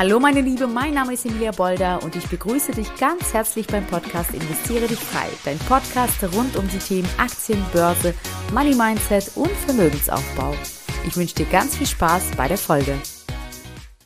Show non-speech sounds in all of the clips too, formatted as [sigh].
Hallo meine Liebe, mein Name ist Emilia Bolder und ich begrüße dich ganz herzlich beim Podcast Investiere dich frei. Dein Podcast rund um die Themen Aktien, Börse, Money Mindset und Vermögensaufbau. Ich wünsche dir ganz viel Spaß bei der Folge.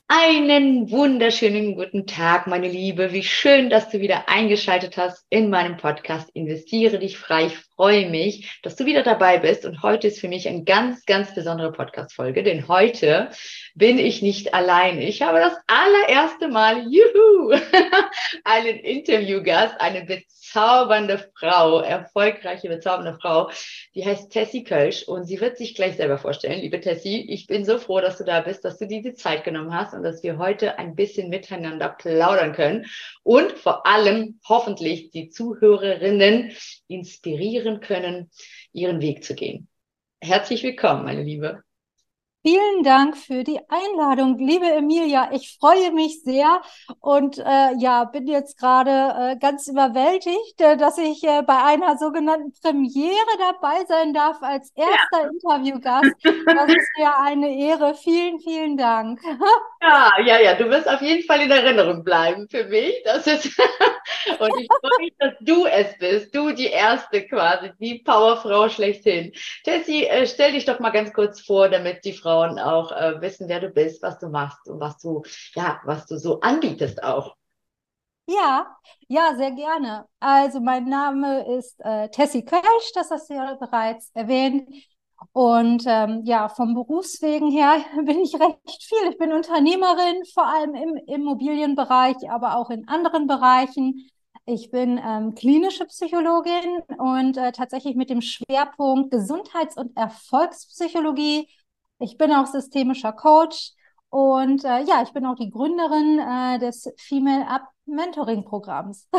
Einen wunderschönen guten Tag, meine Liebe. Wie schön, dass du wieder eingeschaltet hast in meinem Podcast Investiere dich frei. Ich freue mich, dass du wieder dabei bist. Und heute ist für mich eine ganz, ganz besondere Podcast-Folge, denn heute bin ich nicht allein. Ich habe das allererste Mal, juhu, [laughs] einen Interviewgast, eine bezaubernde Frau, erfolgreiche, bezaubernde Frau, die heißt Tessie Kölsch und sie wird sich gleich selber vorstellen. Liebe Tessie, ich bin so froh, dass du da bist, dass du diese Zeit genommen hast und dass wir heute ein bisschen miteinander plaudern können und vor allem hoffentlich die Zuhörerinnen inspirieren können, ihren Weg zu gehen. Herzlich willkommen, meine Liebe. Vielen Dank für die Einladung, liebe Emilia. Ich freue mich sehr und äh, ja, bin jetzt gerade äh, ganz überwältigt, äh, dass ich äh, bei einer sogenannten Premiere dabei sein darf als erster ja. Interviewgast. Das ist mir eine Ehre. Vielen, vielen Dank. [laughs] Ja, ja, ja, du wirst auf jeden Fall in Erinnerung bleiben für mich. Das ist [laughs] und ich freue mich, dass du es bist, du die erste quasi, die Powerfrau schlechthin. Tessie, äh, stell dich doch mal ganz kurz vor, damit die Frau Frauen auch äh, wissen, wer du bist, was du machst und was du, ja, was du so anbietest auch. Ja, ja, sehr gerne. Also mein Name ist äh, Tessie Kölsch, das hast du ja bereits erwähnt. Und ähm, ja, vom Berufswegen her [laughs] bin ich recht viel. Ich bin Unternehmerin, vor allem im Immobilienbereich, aber auch in anderen Bereichen. Ich bin ähm, klinische Psychologin und äh, tatsächlich mit dem Schwerpunkt Gesundheits- und Erfolgspsychologie ich bin auch systemischer Coach und äh, ja, ich bin auch die Gründerin äh, des Female Up Mentoring Programms. [laughs]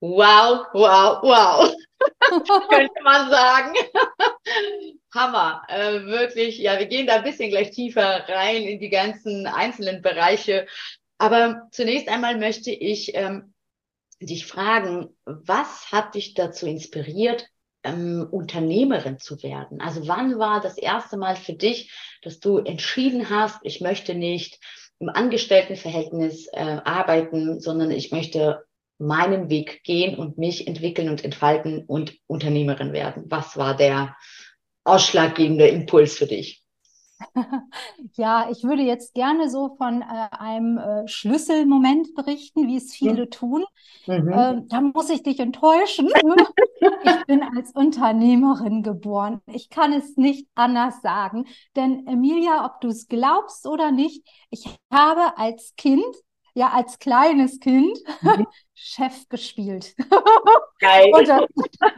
Wow, wow, wow. [laughs] Könnte man sagen. Hammer. Äh, wirklich, ja, wir gehen da ein bisschen gleich tiefer rein in die ganzen einzelnen Bereiche. Aber zunächst einmal möchte ich ähm, dich fragen, was hat dich dazu inspiriert, ähm, Unternehmerin zu werden? Also wann war das erste Mal für dich, dass du entschieden hast, ich möchte nicht im Angestelltenverhältnis äh, arbeiten, sondern ich möchte meinen Weg gehen und mich entwickeln und entfalten und Unternehmerin werden? Was war der ausschlaggebende Impuls für dich? [laughs] Ja, ich würde jetzt gerne so von äh, einem äh, Schlüsselmoment berichten, wie es viele mhm. tun. Äh, da muss ich dich enttäuschen. [laughs] ich bin als Unternehmerin geboren. Ich kann es nicht anders sagen. Denn Emilia, ob du es glaubst oder nicht, ich habe als Kind ja als kleines Kind mhm. [laughs] Chef gespielt. Geil. und dann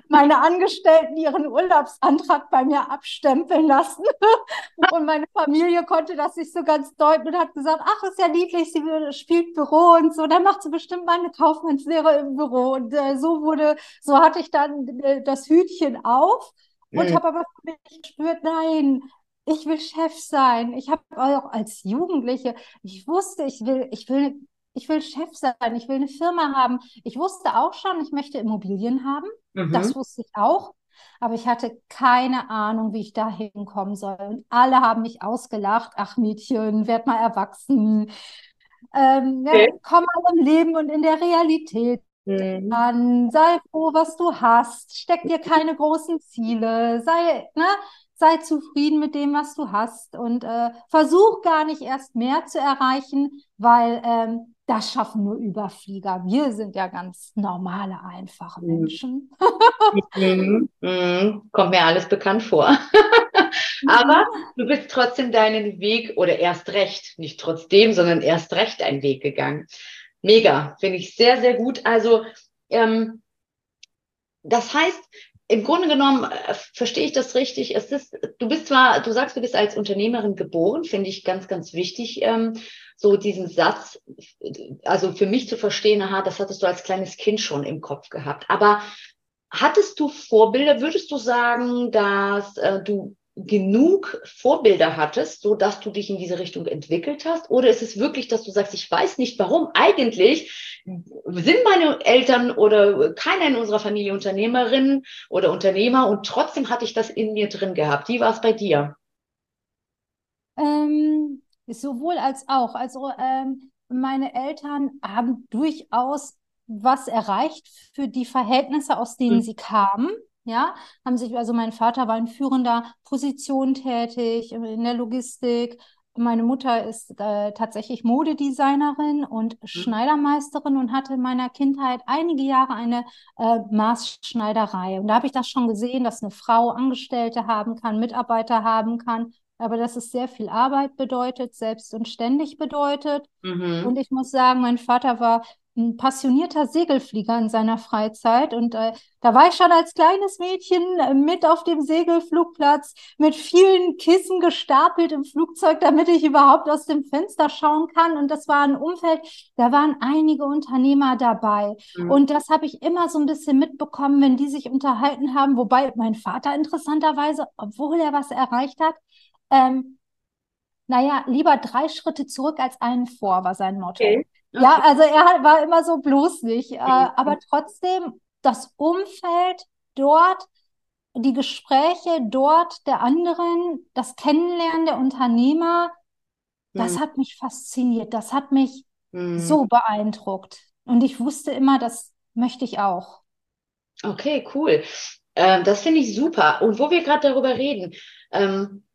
meine Angestellten ihren Urlaubsantrag bei mir abstempeln lassen. [laughs] und meine Familie konnte das nicht so ganz deuten und hat gesagt, ach, ist ja niedlich, sie spielt Büro und so, dann macht sie bestimmt meine Kaufmannslehre im Büro. Und äh, so wurde, so hatte ich dann äh, das Hütchen auf und mhm. habe aber für mich gespürt, nein, ich will Chef sein. Ich habe auch als Jugendliche, ich wusste, ich will, ich will, ich will Chef sein, ich will eine Firma haben. Ich wusste auch schon, ich möchte Immobilien haben. Mhm. Das wusste ich auch. Aber ich hatte keine Ahnung, wie ich da hinkommen soll. Und alle haben mich ausgelacht. Ach Mädchen, werd mal erwachsen. Ähm, okay. ja, komm mal im Leben und in der Realität mhm. an. Sei froh, was du hast. Steck dir [laughs] keine großen Ziele. Sei, ne? Sei zufrieden mit dem, was du hast und äh, versuch gar nicht erst mehr zu erreichen, weil ähm, das schaffen nur Überflieger. Wir sind ja ganz normale, einfache mhm. Menschen. mhm, mhm. Kommt mir alles bekannt vor. [laughs] Aber du bist trotzdem deinen Weg oder erst recht, nicht trotzdem, sondern erst recht einen Weg gegangen. Mega, finde ich sehr, sehr gut. Also ähm, das heißt, im Grunde genommen äh, verstehe ich das richtig. Es ist, du bist zwar, du sagst, du bist als Unternehmerin geboren, finde ich ganz, ganz wichtig, ähm, so diesen Satz, also für mich zu verstehen, aha, das hattest du als kleines Kind schon im Kopf gehabt. Aber hattest du Vorbilder? Würdest du sagen, dass äh, du genug Vorbilder hattest, so dass du dich in diese Richtung entwickelt hast? Oder ist es wirklich, dass du sagst, ich weiß nicht warum? Eigentlich sind meine Eltern oder keiner in unserer Familie Unternehmerinnen oder Unternehmer und trotzdem hatte ich das in mir drin gehabt. Wie war es bei dir? Ähm, sowohl als auch. Also ähm, meine Eltern haben durchaus was erreicht für die Verhältnisse, aus denen mhm. sie kamen. Ja, haben sich, also mein Vater war in führender Position tätig in der Logistik. Meine Mutter ist äh, tatsächlich Modedesignerin und mhm. Schneidermeisterin und hatte in meiner Kindheit einige Jahre eine äh, Maßschneiderei. Und da habe ich das schon gesehen, dass eine Frau Angestellte haben kann, Mitarbeiter haben kann, aber dass es sehr viel Arbeit bedeutet, selbst und ständig bedeutet. Mhm. Und ich muss sagen, mein Vater war ein passionierter Segelflieger in seiner Freizeit. Und äh, da war ich schon als kleines Mädchen äh, mit auf dem Segelflugplatz mit vielen Kissen gestapelt im Flugzeug, damit ich überhaupt aus dem Fenster schauen kann. Und das war ein Umfeld, da waren einige Unternehmer dabei. Mhm. Und das habe ich immer so ein bisschen mitbekommen, wenn die sich unterhalten haben. Wobei mein Vater interessanterweise, obwohl er was erreicht hat, ähm, naja, lieber drei Schritte zurück als einen vor, war sein Motto. Okay. Okay. Ja, also er war immer so bloß nicht. Äh, aber trotzdem, das Umfeld dort, die Gespräche dort der anderen, das Kennenlernen der Unternehmer, hm. das hat mich fasziniert. Das hat mich hm. so beeindruckt. Und ich wusste immer, das möchte ich auch. Okay, cool. Ähm, das finde ich super. Und wo wir gerade darüber reden, ähm,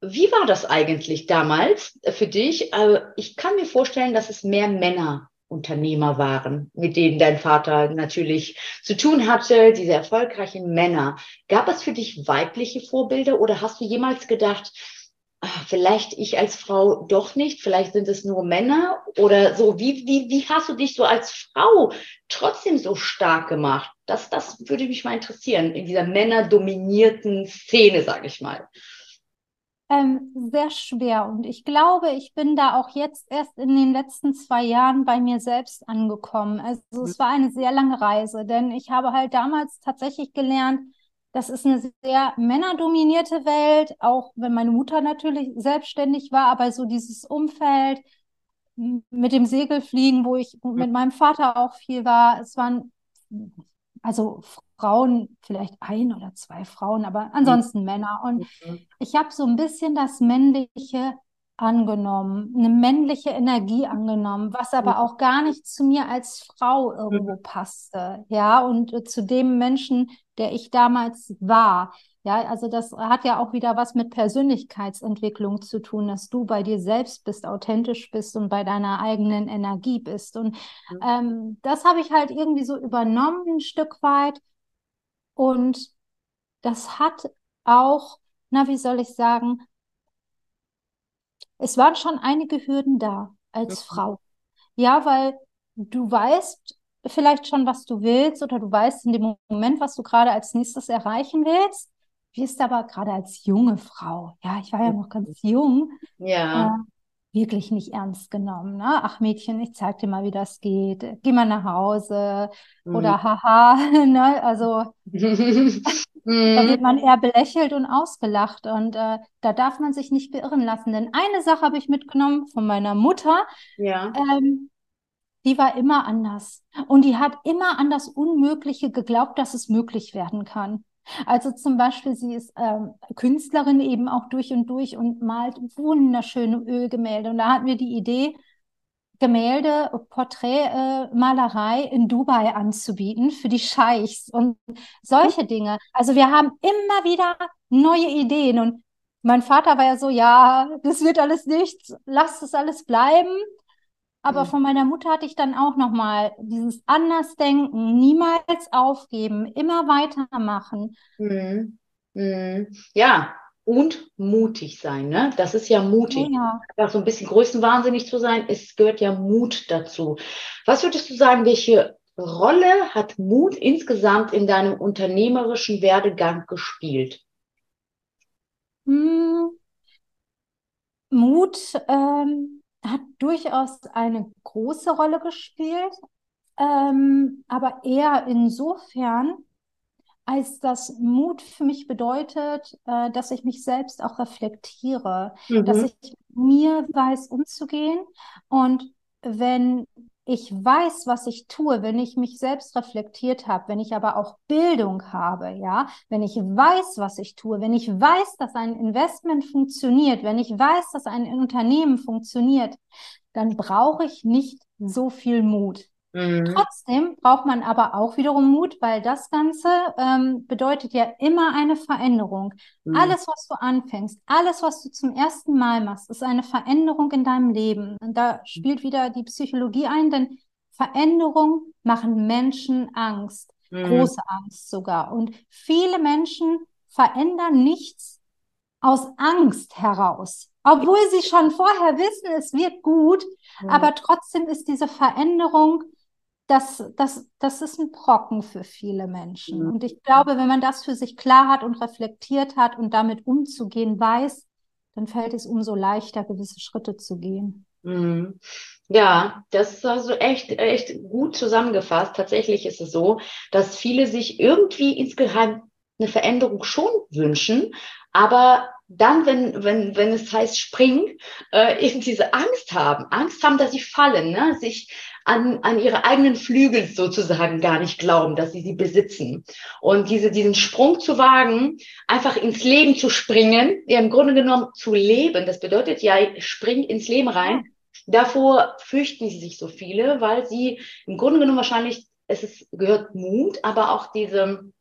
wie war das eigentlich damals für dich? Also ich kann mir vorstellen, dass es mehr Männer Unternehmer waren, mit denen dein Vater natürlich zu tun hatte, diese erfolgreichen Männer. Gab es für dich weibliche Vorbilder oder hast du jemals gedacht, ach, vielleicht ich als Frau doch nicht, vielleicht sind es nur Männer oder so? Wie, wie, wie hast du dich so als Frau trotzdem so stark gemacht? Das, das würde mich mal interessieren, in dieser männerdominierten Szene, sage ich mal. Ähm, sehr schwer. Und ich glaube, ich bin da auch jetzt erst in den letzten zwei Jahren bei mir selbst angekommen. Also es war eine sehr lange Reise, denn ich habe halt damals tatsächlich gelernt, das ist eine sehr männerdominierte Welt, auch wenn meine Mutter natürlich selbstständig war, aber so dieses Umfeld mit dem Segelfliegen, wo ich mit meinem Vater auch viel war, es waren also Frauen, vielleicht ein oder zwei Frauen, aber ansonsten mhm. Männer. Und mhm. ich habe so ein bisschen das Männliche angenommen, eine männliche Energie angenommen, was aber mhm. auch gar nicht zu mir als Frau irgendwo mhm. passte, ja, und äh, zu dem Menschen, der ich damals war. Ja, also das hat ja auch wieder was mit Persönlichkeitsentwicklung zu tun, dass du bei dir selbst bist, authentisch bist und bei deiner eigenen Energie bist. Und mhm. ähm, das habe ich halt irgendwie so übernommen, ein Stück weit. Und das hat auch, na, wie soll ich sagen, es waren schon einige Hürden da als mhm. Frau. Ja, weil du weißt vielleicht schon, was du willst oder du weißt in dem Moment, was du gerade als nächstes erreichen willst wirst aber gerade als junge Frau, ja, ich war ja noch ganz jung, ja. Wirklich nicht ernst genommen. Ne? Ach Mädchen, ich zeig dir mal, wie das geht. Geh mal nach Hause mhm. oder haha. [laughs] ne? Also da wird man eher belächelt und ausgelacht und äh, da darf man sich nicht beirren lassen. Denn eine Sache habe ich mitgenommen von meiner Mutter. Ja. Ähm, die war immer anders. Und die hat immer an das Unmögliche geglaubt, dass es möglich werden kann. Also zum Beispiel, sie ist ähm, Künstlerin eben auch durch und durch und malt wunderschöne Ölgemälde. Und da hatten wir die Idee, Gemälde, Porträtmalerei äh, in Dubai anzubieten für die Scheichs und solche Dinge. Also wir haben immer wieder neue Ideen und mein Vater war ja so, ja, das wird alles nichts, lass das alles bleiben. Aber mhm. von meiner Mutter hatte ich dann auch nochmal dieses Andersdenken, niemals aufgeben, immer weitermachen. Mhm. Mhm. Ja, und mutig sein, ne? Das ist ja mutig. Ja. Einfach so ein bisschen größenwahnsinnig zu sein, es gehört ja Mut dazu. Was würdest du sagen, welche Rolle hat Mut insgesamt in deinem unternehmerischen Werdegang gespielt? Hm. Mut, ähm, hat durchaus eine große Rolle gespielt, ähm, aber eher insofern, als das Mut für mich bedeutet, äh, dass ich mich selbst auch reflektiere, mhm. dass ich mir weiß umzugehen und wenn ich weiß, was ich tue, wenn ich mich selbst reflektiert habe, wenn ich aber auch Bildung habe, ja, wenn ich weiß, was ich tue, wenn ich weiß, dass ein Investment funktioniert, wenn ich weiß, dass ein Unternehmen funktioniert, dann brauche ich nicht so viel Mut. Mhm. Trotzdem braucht man aber auch wiederum Mut, weil das Ganze ähm, bedeutet ja immer eine Veränderung. Mhm. Alles, was du anfängst, alles, was du zum ersten Mal machst, ist eine Veränderung in deinem Leben. Und da spielt wieder die Psychologie ein, denn Veränderungen machen Menschen Angst, mhm. große Angst sogar. Und viele Menschen verändern nichts aus Angst heraus, obwohl sie schon vorher wissen, es wird gut, mhm. aber trotzdem ist diese Veränderung das, das, das ist ein Brocken für viele Menschen. Und ich glaube, wenn man das für sich klar hat und reflektiert hat und damit umzugehen weiß, dann fällt es umso leichter, gewisse Schritte zu gehen. Mhm. Ja, das ist also echt, echt gut zusammengefasst. Tatsächlich ist es so, dass viele sich irgendwie insgeheim eine Veränderung schon wünschen, aber dann, wenn, wenn, wenn es heißt springen, äh, eben diese Angst haben, Angst haben, dass sie fallen, ne? sich an, an ihre eigenen Flügel sozusagen gar nicht glauben, dass sie sie besitzen. Und diese, diesen Sprung zu wagen, einfach ins Leben zu springen, ja im Grunde genommen zu leben, das bedeutet ja, spring ins Leben rein. Davor fürchten sie sich so viele, weil sie im Grunde genommen wahrscheinlich, es ist, gehört Mut, aber auch diese,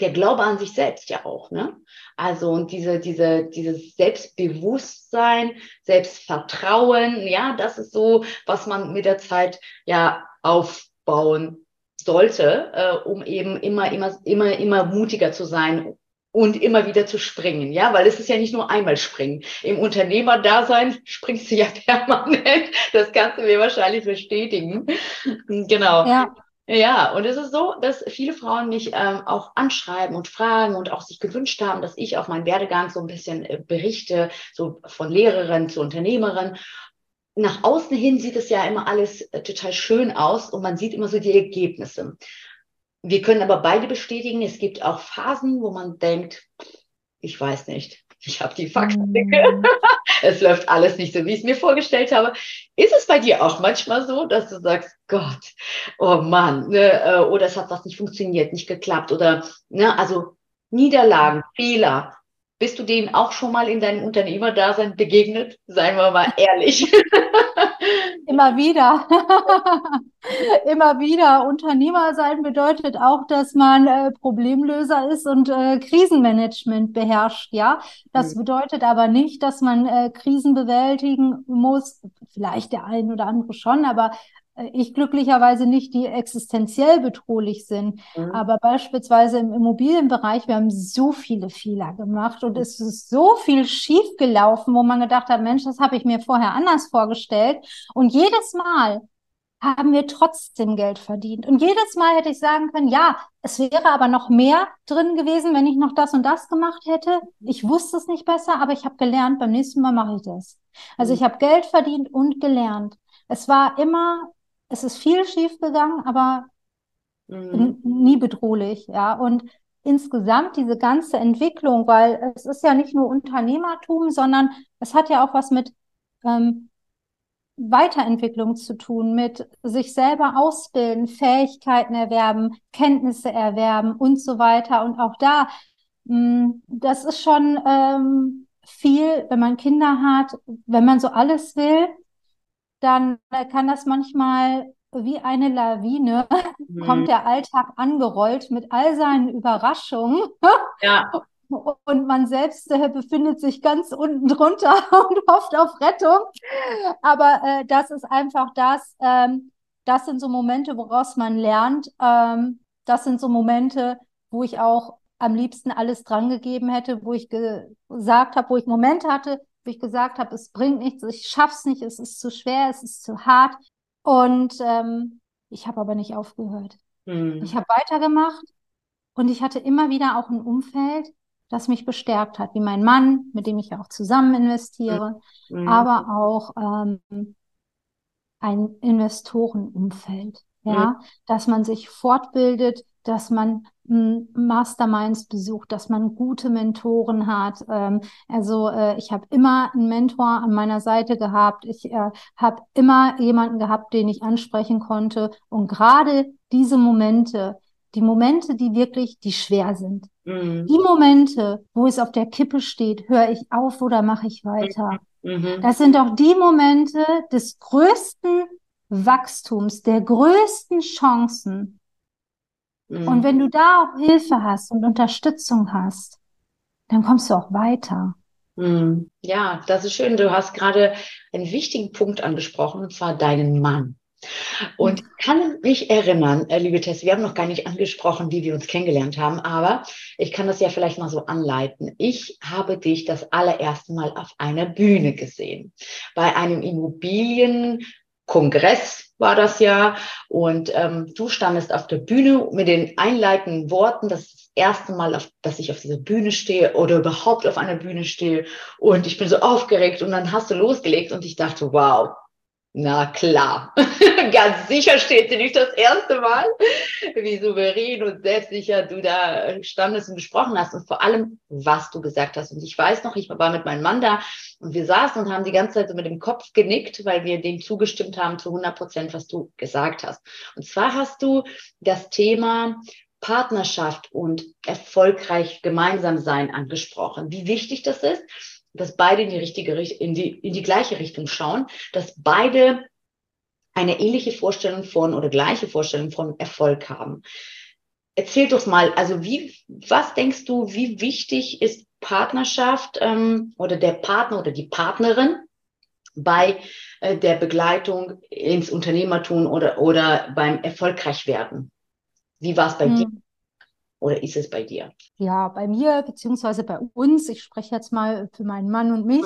der Glaube an sich selbst ja auch, ne? Also und diese, diese, dieses Selbstbewusstsein, Selbstvertrauen, ja, das ist so, was man mit der Zeit ja aufbauen sollte, äh, um eben immer, immer, immer, immer mutiger zu sein und immer wieder zu springen, ja, weil es ist ja nicht nur einmal springen. Im Unternehmerdasein springst du ja [laughs] permanent. Das kannst du mir wahrscheinlich bestätigen. Genau. Ja. Ja, und es ist so, dass viele Frauen mich ähm, auch anschreiben und fragen und auch sich gewünscht haben, dass ich auf meinen Werdegang so ein bisschen äh, berichte, so von Lehrerin zu Unternehmerin. Nach außen hin sieht es ja immer alles äh, total schön aus und man sieht immer so die Ergebnisse. Wir können aber beide bestätigen, es gibt auch Phasen, wo man denkt, ich weiß nicht, ich habe die Fakten. Mm. [laughs] es läuft alles nicht so, wie ich es mir vorgestellt habe. Ist es bei dir auch manchmal so, dass du sagst, Gott, oh Mann, ne, äh, oder es hat was nicht funktioniert, nicht geklappt oder, ne, also Niederlagen, Fehler. Bist du denen auch schon mal in deinem Unternehmerdasein begegnet? Seien wir mal ehrlich. [laughs] Immer wieder. [laughs] Immer wieder. Unternehmer sein bedeutet auch, dass man äh, Problemlöser ist und äh, Krisenmanagement beherrscht. Ja, das mhm. bedeutet aber nicht, dass man äh, Krisen bewältigen muss. Vielleicht der ein oder andere schon, aber ich glücklicherweise nicht, die existenziell bedrohlich sind. Mhm. Aber beispielsweise im Immobilienbereich, wir haben so viele Fehler gemacht und es ist so viel schief gelaufen, wo man gedacht hat, Mensch, das habe ich mir vorher anders vorgestellt. Und jedes Mal haben wir trotzdem Geld verdient. Und jedes Mal hätte ich sagen können, ja, es wäre aber noch mehr drin gewesen, wenn ich noch das und das gemacht hätte. Ich wusste es nicht besser, aber ich habe gelernt, beim nächsten Mal mache ich das. Also mhm. ich habe Geld verdient und gelernt. Es war immer es ist viel schief gegangen, aber mhm. nie bedrohlich, ja. Und insgesamt diese ganze Entwicklung, weil es ist ja nicht nur Unternehmertum, sondern es hat ja auch was mit ähm, Weiterentwicklung zu tun, mit sich selber ausbilden, Fähigkeiten erwerben, Kenntnisse erwerben und so weiter. Und auch da, mh, hm, das ist schon ähm, viel, wenn man Kinder hat, wenn man so alles will, dann kann das manchmal wie eine Lawine, [laughs] mhm. kommt der Alltag angerollt mit all seinen Überraschungen. Ja. [laughs] Und man selbst äh, befindet sich ganz unten drunter [laughs] und hofft auf Rettung. Aber äh, das ist einfach das, ähm, das sind so Momente, woraus man lernt. Ähm, das sind so Momente, wo ich auch am liebsten alles drangegeben hätte, wo ich gesagt habe, wo ich Momente hatte, wo ich gesagt habe, es bringt nichts, ich schaff's nicht, es ist zu schwer, es ist zu hart. Und ähm, ich habe aber nicht aufgehört. Mhm. Ich habe weitergemacht und ich hatte immer wieder auch ein Umfeld, das mich bestärkt hat, wie mein Mann, mit dem ich auch zusammen investiere, mhm. aber auch ähm, ein Investorenumfeld, ja, mhm. dass man sich fortbildet, dass man Masterminds besucht, dass man gute Mentoren hat. Ähm, also äh, ich habe immer einen Mentor an meiner Seite gehabt. Ich äh, habe immer jemanden gehabt, den ich ansprechen konnte. Und gerade diese Momente, die Momente, die wirklich, die schwer sind, mhm. die Momente, wo es auf der Kippe steht, höre ich auf oder mache ich weiter. Mhm. Das sind doch die Momente des größten Wachstums, der größten Chancen. Mhm. Und wenn du da auch Hilfe hast und Unterstützung hast, dann kommst du auch weiter. Mhm. Ja, das ist schön. Du hast gerade einen wichtigen Punkt angesprochen, und zwar deinen Mann. Und ich kann mich erinnern, äh, liebe Tess, wir haben noch gar nicht angesprochen, wie wir uns kennengelernt haben, aber ich kann das ja vielleicht mal so anleiten. Ich habe dich das allererste Mal auf einer Bühne gesehen, bei einem Immobilienkongress war das ja. Und ähm, du standest auf der Bühne mit den einleitenden Worten, das ist das erste Mal, auf, dass ich auf dieser Bühne stehe oder überhaupt auf einer Bühne stehe. Und ich bin so aufgeregt und dann hast du losgelegt und ich dachte, wow, na klar, [laughs] ganz sicher steht sie nicht das erste Mal, wie souverän und selbstsicher du da standest und gesprochen hast und vor allem, was du gesagt hast. Und ich weiß noch, ich war mit meinem Mann da und wir saßen und haben die ganze Zeit so mit dem Kopf genickt, weil wir dem zugestimmt haben zu 100 Prozent, was du gesagt hast. Und zwar hast du das Thema Partnerschaft und erfolgreich gemeinsam sein angesprochen. Wie wichtig das ist dass beide in die richtige in die, in die gleiche Richtung schauen, dass beide eine ähnliche Vorstellung von oder gleiche Vorstellung von Erfolg haben. Erzähl doch mal, also wie, was denkst du, wie wichtig ist Partnerschaft ähm, oder der Partner oder die Partnerin bei äh, der Begleitung ins Unternehmertum oder, oder beim erfolgreich werden? Wie war es bei hm. dir? Oder ist es bei dir? Ja, bei mir, beziehungsweise bei uns, ich spreche jetzt mal für meinen Mann und mich,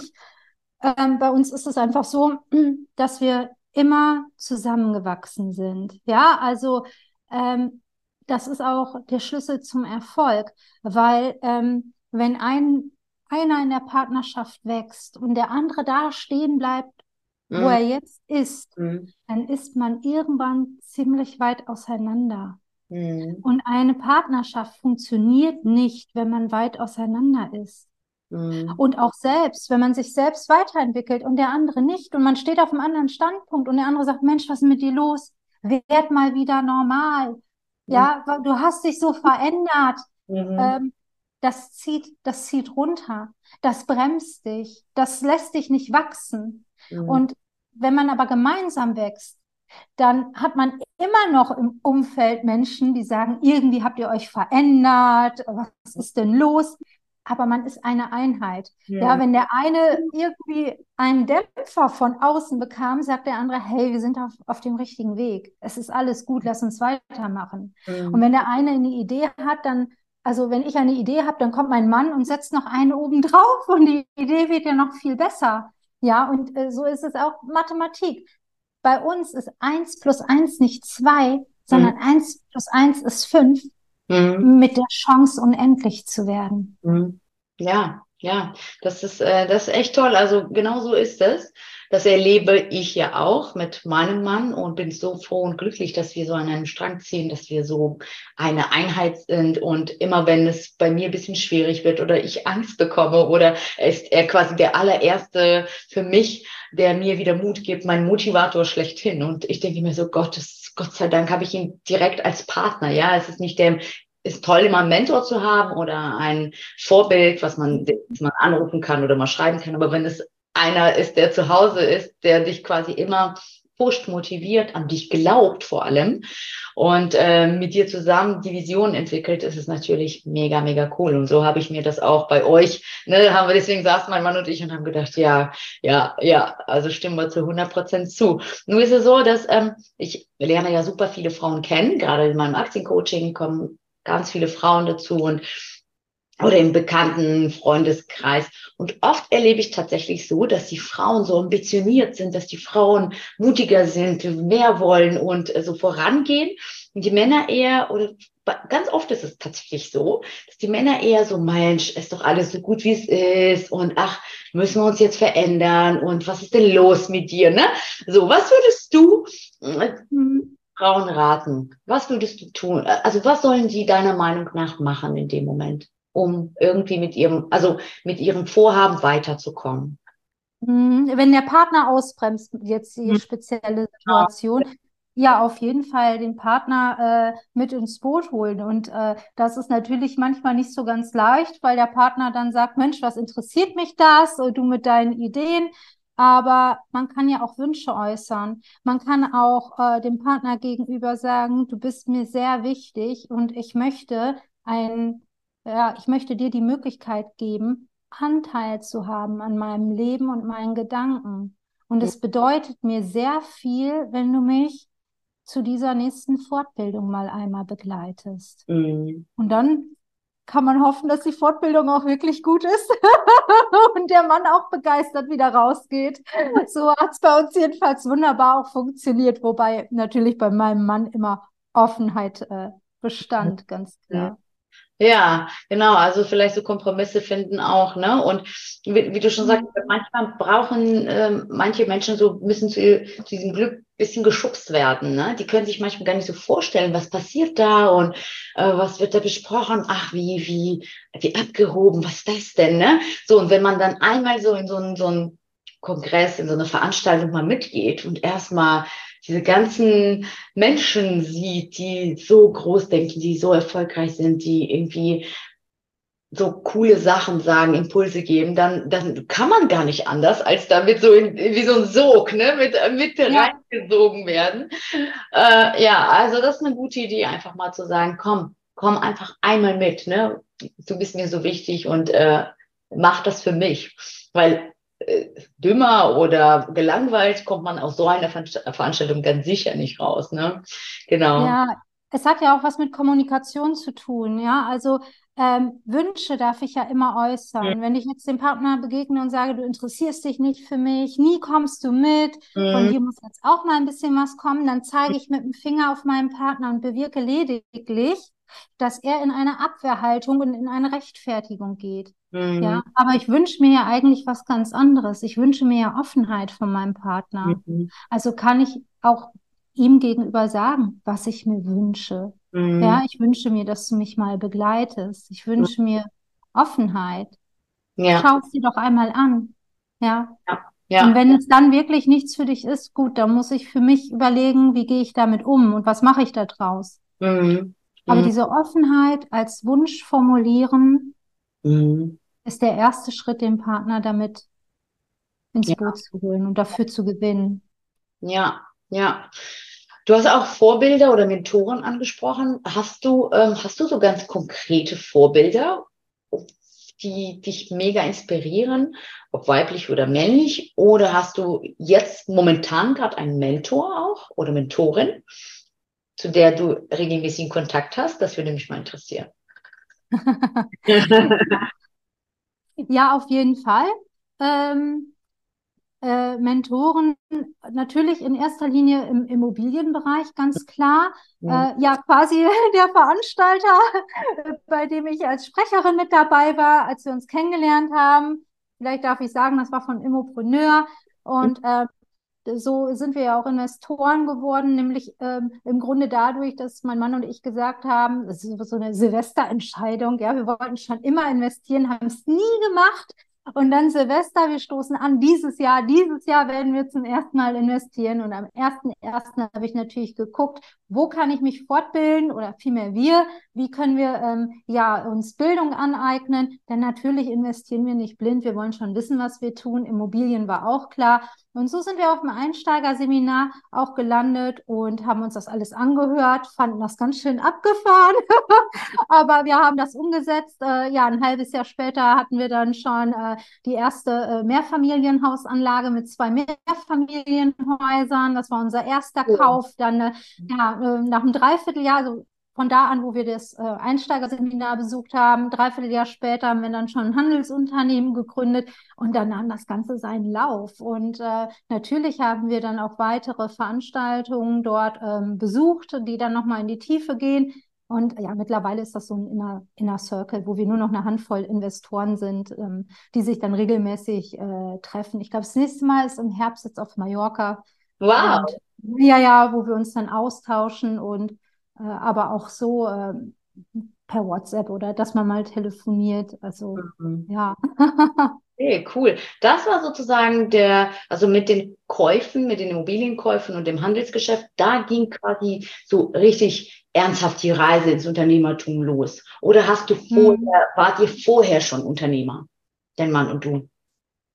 ähm, bei uns ist es einfach so, [clears throat] dass wir immer zusammengewachsen sind. Ja, also ähm, das ist auch der Schlüssel zum Erfolg, weil ähm, wenn ein, einer in der Partnerschaft wächst und der andere da stehen bleibt, mhm. wo er jetzt ist, mhm. dann ist man irgendwann ziemlich weit auseinander. Mhm. Und eine Partnerschaft funktioniert nicht, wenn man weit auseinander ist. Mhm. Und auch selbst, wenn man sich selbst weiterentwickelt und der andere nicht und man steht auf einem anderen Standpunkt und der andere sagt, Mensch, was ist mit dir los? Werd mal wieder normal. Mhm. Ja, du hast dich so verändert. Mhm. Ähm, das zieht, das zieht runter. Das bremst dich. Das lässt dich nicht wachsen. Mhm. Und wenn man aber gemeinsam wächst, dann hat man immer noch im Umfeld Menschen, die sagen, irgendwie habt ihr euch verändert, was ist denn los? Aber man ist eine Einheit. Ja. ja, wenn der eine irgendwie einen Dämpfer von außen bekam, sagt der andere, hey, wir sind auf, auf dem richtigen Weg. Es ist alles gut, lass uns weitermachen. Mhm. Und wenn der eine eine Idee hat, dann also wenn ich eine Idee habe, dann kommt mein Mann und setzt noch eine oben [laughs] drauf und die Idee wird ja noch viel besser. Ja, und äh, so ist es auch Mathematik bei uns ist eins plus eins nicht zwei, sondern mhm. eins plus eins ist fünf mhm. mit der Chance, unendlich zu werden. Mhm. Ja, ja, das ist, äh, das ist echt toll. Also genau so ist es. Das erlebe ich ja auch mit meinem Mann und bin so froh und glücklich, dass wir so an einem Strang ziehen, dass wir so eine Einheit sind. Und immer wenn es bei mir ein bisschen schwierig wird oder ich Angst bekomme oder ist er quasi der allererste für mich, der mir wieder Mut gibt, mein Motivator schlechthin. Und ich denke mir so, Gott, Gott sei Dank habe ich ihn direkt als Partner. Ja, es ist nicht der, ist toll, immer einen Mentor zu haben oder ein Vorbild, was man, was man anrufen kann oder mal schreiben kann. Aber wenn es einer ist, der zu Hause ist, der dich quasi immer pusht, motiviert, an dich glaubt vor allem und äh, mit dir zusammen die Vision entwickelt, ist es natürlich mega, mega cool. Und so habe ich mir das auch bei euch, ne, haben wir deswegen saßen mein Mann und ich und haben gedacht, ja, ja, ja, also stimmen wir zu 100 Prozent zu. Nur ist es so, dass ähm, ich lerne ja super viele Frauen kennen, gerade in meinem Aktiencoaching kommen ganz viele Frauen dazu und oder im bekannten Freundeskreis. Und oft erlebe ich tatsächlich so, dass die Frauen so ambitioniert sind, dass die Frauen mutiger sind, mehr wollen und äh, so vorangehen. Und die Männer eher, oder ganz oft ist es tatsächlich so, dass die Männer eher so, Mensch, ist doch alles so gut, wie es ist. Und ach, müssen wir uns jetzt verändern? Und was ist denn los mit dir? Ne? So, was würdest du äh, Frauen raten? Was würdest du tun? Also was sollen sie deiner Meinung nach machen in dem Moment? Um irgendwie mit ihrem, also mit ihrem Vorhaben weiterzukommen. Mhm. Wenn der Partner ausbremst, jetzt die mhm. spezielle Situation, ja, auf jeden Fall den Partner äh, mit ins Boot holen. Und äh, das ist natürlich manchmal nicht so ganz leicht, weil der Partner dann sagt, Mensch, was interessiert mich das? Und du mit deinen Ideen. Aber man kann ja auch Wünsche äußern. Man kann auch äh, dem Partner gegenüber sagen, du bist mir sehr wichtig und ich möchte ein, ja, ich möchte dir die Möglichkeit geben, Anteil zu haben an meinem Leben und meinen Gedanken. Und es bedeutet mir sehr viel, wenn du mich zu dieser nächsten Fortbildung mal einmal begleitest. Mhm. Und dann kann man hoffen, dass die Fortbildung auch wirklich gut ist [laughs] und der Mann auch begeistert wieder rausgeht. So hat es bei uns jedenfalls wunderbar auch funktioniert, wobei natürlich bei meinem Mann immer Offenheit äh, bestand, ganz klar. Ja, genau. Also vielleicht so Kompromisse finden auch, ne? Und wie, wie du schon sagst, mhm. manchmal brauchen äh, manche Menschen so müssen zu, zu diesem Glück bisschen geschubst werden. Ne? Die können sich manchmal gar nicht so vorstellen, was passiert da und äh, was wird da besprochen. Ach, wie, wie, wie abgehoben, was ist das denn? Ne? So, und wenn man dann einmal so in so einen, so einen Kongress, in so eine Veranstaltung mal mitgeht und erstmal diese ganzen Menschen sieht, die so groß denken, die so erfolgreich sind, die irgendwie so coole Sachen sagen, Impulse geben, dann, dann kann man gar nicht anders, als damit so in, wie so ein Sog, ne, mit, mit ja. reingesogen werden. Äh, ja, also das ist eine gute Idee, einfach mal zu sagen, komm, komm einfach einmal mit, ne, du bist mir so wichtig und äh, mach das für mich, weil dümmer oder gelangweilt kommt man aus so einer Veranstaltung ganz sicher nicht raus. Ne? Genau. Ja, es hat ja auch was mit Kommunikation zu tun. Ja, also ähm, Wünsche darf ich ja immer äußern. Ja. Wenn ich jetzt dem Partner begegne und sage, du interessierst dich nicht für mich, nie kommst du mit, mhm. von dir muss jetzt auch mal ein bisschen was kommen, dann zeige ich mit dem Finger auf meinen Partner und bewirke lediglich, dass er in eine Abwehrhaltung und in eine Rechtfertigung geht. Mhm. Ja, aber ich wünsche mir ja eigentlich was ganz anderes. Ich wünsche mir ja Offenheit von meinem Partner. Mhm. Also kann ich auch ihm gegenüber sagen, was ich mir wünsche. Mhm. Ja, ich wünsche mir, dass du mich mal begleitest. Ich wünsche mir Offenheit. Ja. Schau es dir doch einmal an. Ja. ja. Ja. Und wenn es dann wirklich nichts für dich ist, gut, dann muss ich für mich überlegen, wie gehe ich damit um und was mache ich da draus. Mhm. Aber mhm. diese Offenheit als Wunsch formulieren, mhm ist der erste Schritt, den Partner damit ins ja. Boot zu holen und dafür zu gewinnen. Ja, ja. Du hast auch Vorbilder oder Mentoren angesprochen. Hast du, ähm, hast du so ganz konkrete Vorbilder, die dich mega inspirieren, ob weiblich oder männlich? Oder hast du jetzt momentan gerade einen Mentor auch oder Mentorin, zu der du regelmäßigen Kontakt hast? Das würde mich mal interessieren. [laughs] Ja, auf jeden Fall. Ähm, äh, Mentoren natürlich in erster Linie im Immobilienbereich, ganz klar. Ja, äh, ja quasi [laughs] der Veranstalter, [laughs] bei dem ich als Sprecherin mit dabei war, als wir uns kennengelernt haben. Vielleicht darf ich sagen, das war von Immopreneur. Und äh, so sind wir ja auch Investoren geworden, nämlich ähm, im Grunde dadurch, dass mein Mann und ich gesagt haben, das ist so eine Silvesterentscheidung, ja, wir wollten schon immer investieren, haben es nie gemacht. Und dann Silvester, wir stoßen an, dieses Jahr, dieses Jahr werden wir zum ersten Mal investieren. Und am 1.1. habe ich natürlich geguckt, wo kann ich mich fortbilden oder vielmehr wir, wie können wir ähm, ja uns Bildung aneignen. Denn natürlich investieren wir nicht blind, wir wollen schon wissen, was wir tun. Immobilien war auch klar. Und so sind wir auf dem Einsteigerseminar auch gelandet und haben uns das alles angehört, fanden das ganz schön abgefahren. [laughs] Aber wir haben das umgesetzt. Äh, ja, ein halbes Jahr später hatten wir dann schon äh, die erste äh, Mehrfamilienhausanlage mit zwei Mehrfamilienhäusern. Das war unser erster ja. Kauf. Dann äh, ja, äh, nach einem Dreivierteljahr, also von da an, wo wir das äh, Einsteigerseminar besucht haben, dreiviertel Jahr später haben wir dann schon ein Handelsunternehmen gegründet und dann nahm das Ganze seinen Lauf. Und äh, natürlich haben wir dann auch weitere Veranstaltungen dort ähm, besucht, die dann nochmal in die Tiefe gehen. Und ja, mittlerweile ist das so ein Inner, Inner Circle, wo wir nur noch eine Handvoll Investoren sind, ähm, die sich dann regelmäßig äh, treffen. Ich glaube, das nächste Mal ist im Herbst jetzt auf Mallorca. Wow. Und, ja, ja, wo wir uns dann austauschen und äh, aber auch so äh, per WhatsApp oder dass man mal telefoniert. Also mhm. ja. [laughs] Okay, cool. Das war sozusagen der, also mit den Käufen, mit den Immobilienkäufen und dem Handelsgeschäft, da ging quasi so richtig ernsthaft die Reise ins Unternehmertum los. Oder hast du vorher, hm. wart ihr vorher schon Unternehmer, dein Mann und du?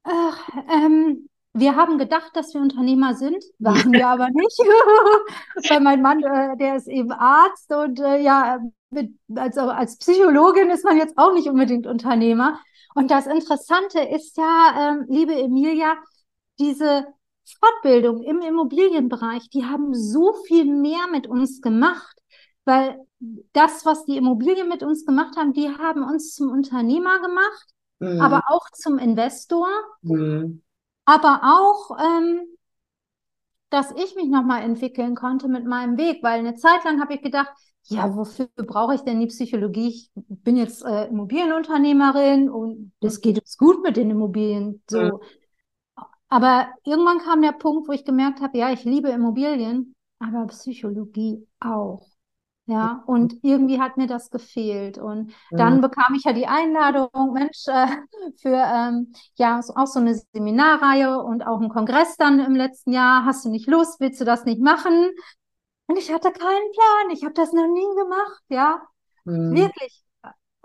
Ach, ähm, wir haben gedacht, dass wir Unternehmer sind, [laughs] waren wir aber nicht. [laughs] Weil mein Mann, äh, der ist eben Arzt und äh, ja, mit, also als Psychologin ist man jetzt auch nicht unbedingt Unternehmer. Und das Interessante ist ja, ähm, liebe Emilia, diese Fortbildung im Immobilienbereich, die haben so viel mehr mit uns gemacht, weil das, was die Immobilien mit uns gemacht haben, die haben uns zum Unternehmer gemacht, mhm. aber auch zum Investor. Mhm aber auch, ähm, dass ich mich nochmal entwickeln konnte mit meinem Weg, weil eine Zeit lang habe ich gedacht, ja, wofür brauche ich denn die Psychologie? Ich bin jetzt äh, Immobilienunternehmerin und es geht uns gut mit den Immobilien. So. Ja. Aber irgendwann kam der Punkt, wo ich gemerkt habe, ja, ich liebe Immobilien, aber Psychologie auch. Ja, und irgendwie hat mir das gefehlt. Und dann bekam ich ja die Einladung, Mensch, äh, [laughs] für ähm, ja auch so eine Seminarreihe und auch einen Kongress dann im letzten Jahr. Hast du nicht Lust? Willst du das nicht machen? Und ich hatte keinen Plan. Ich habe das noch nie gemacht, ja. Mhm. Wirklich.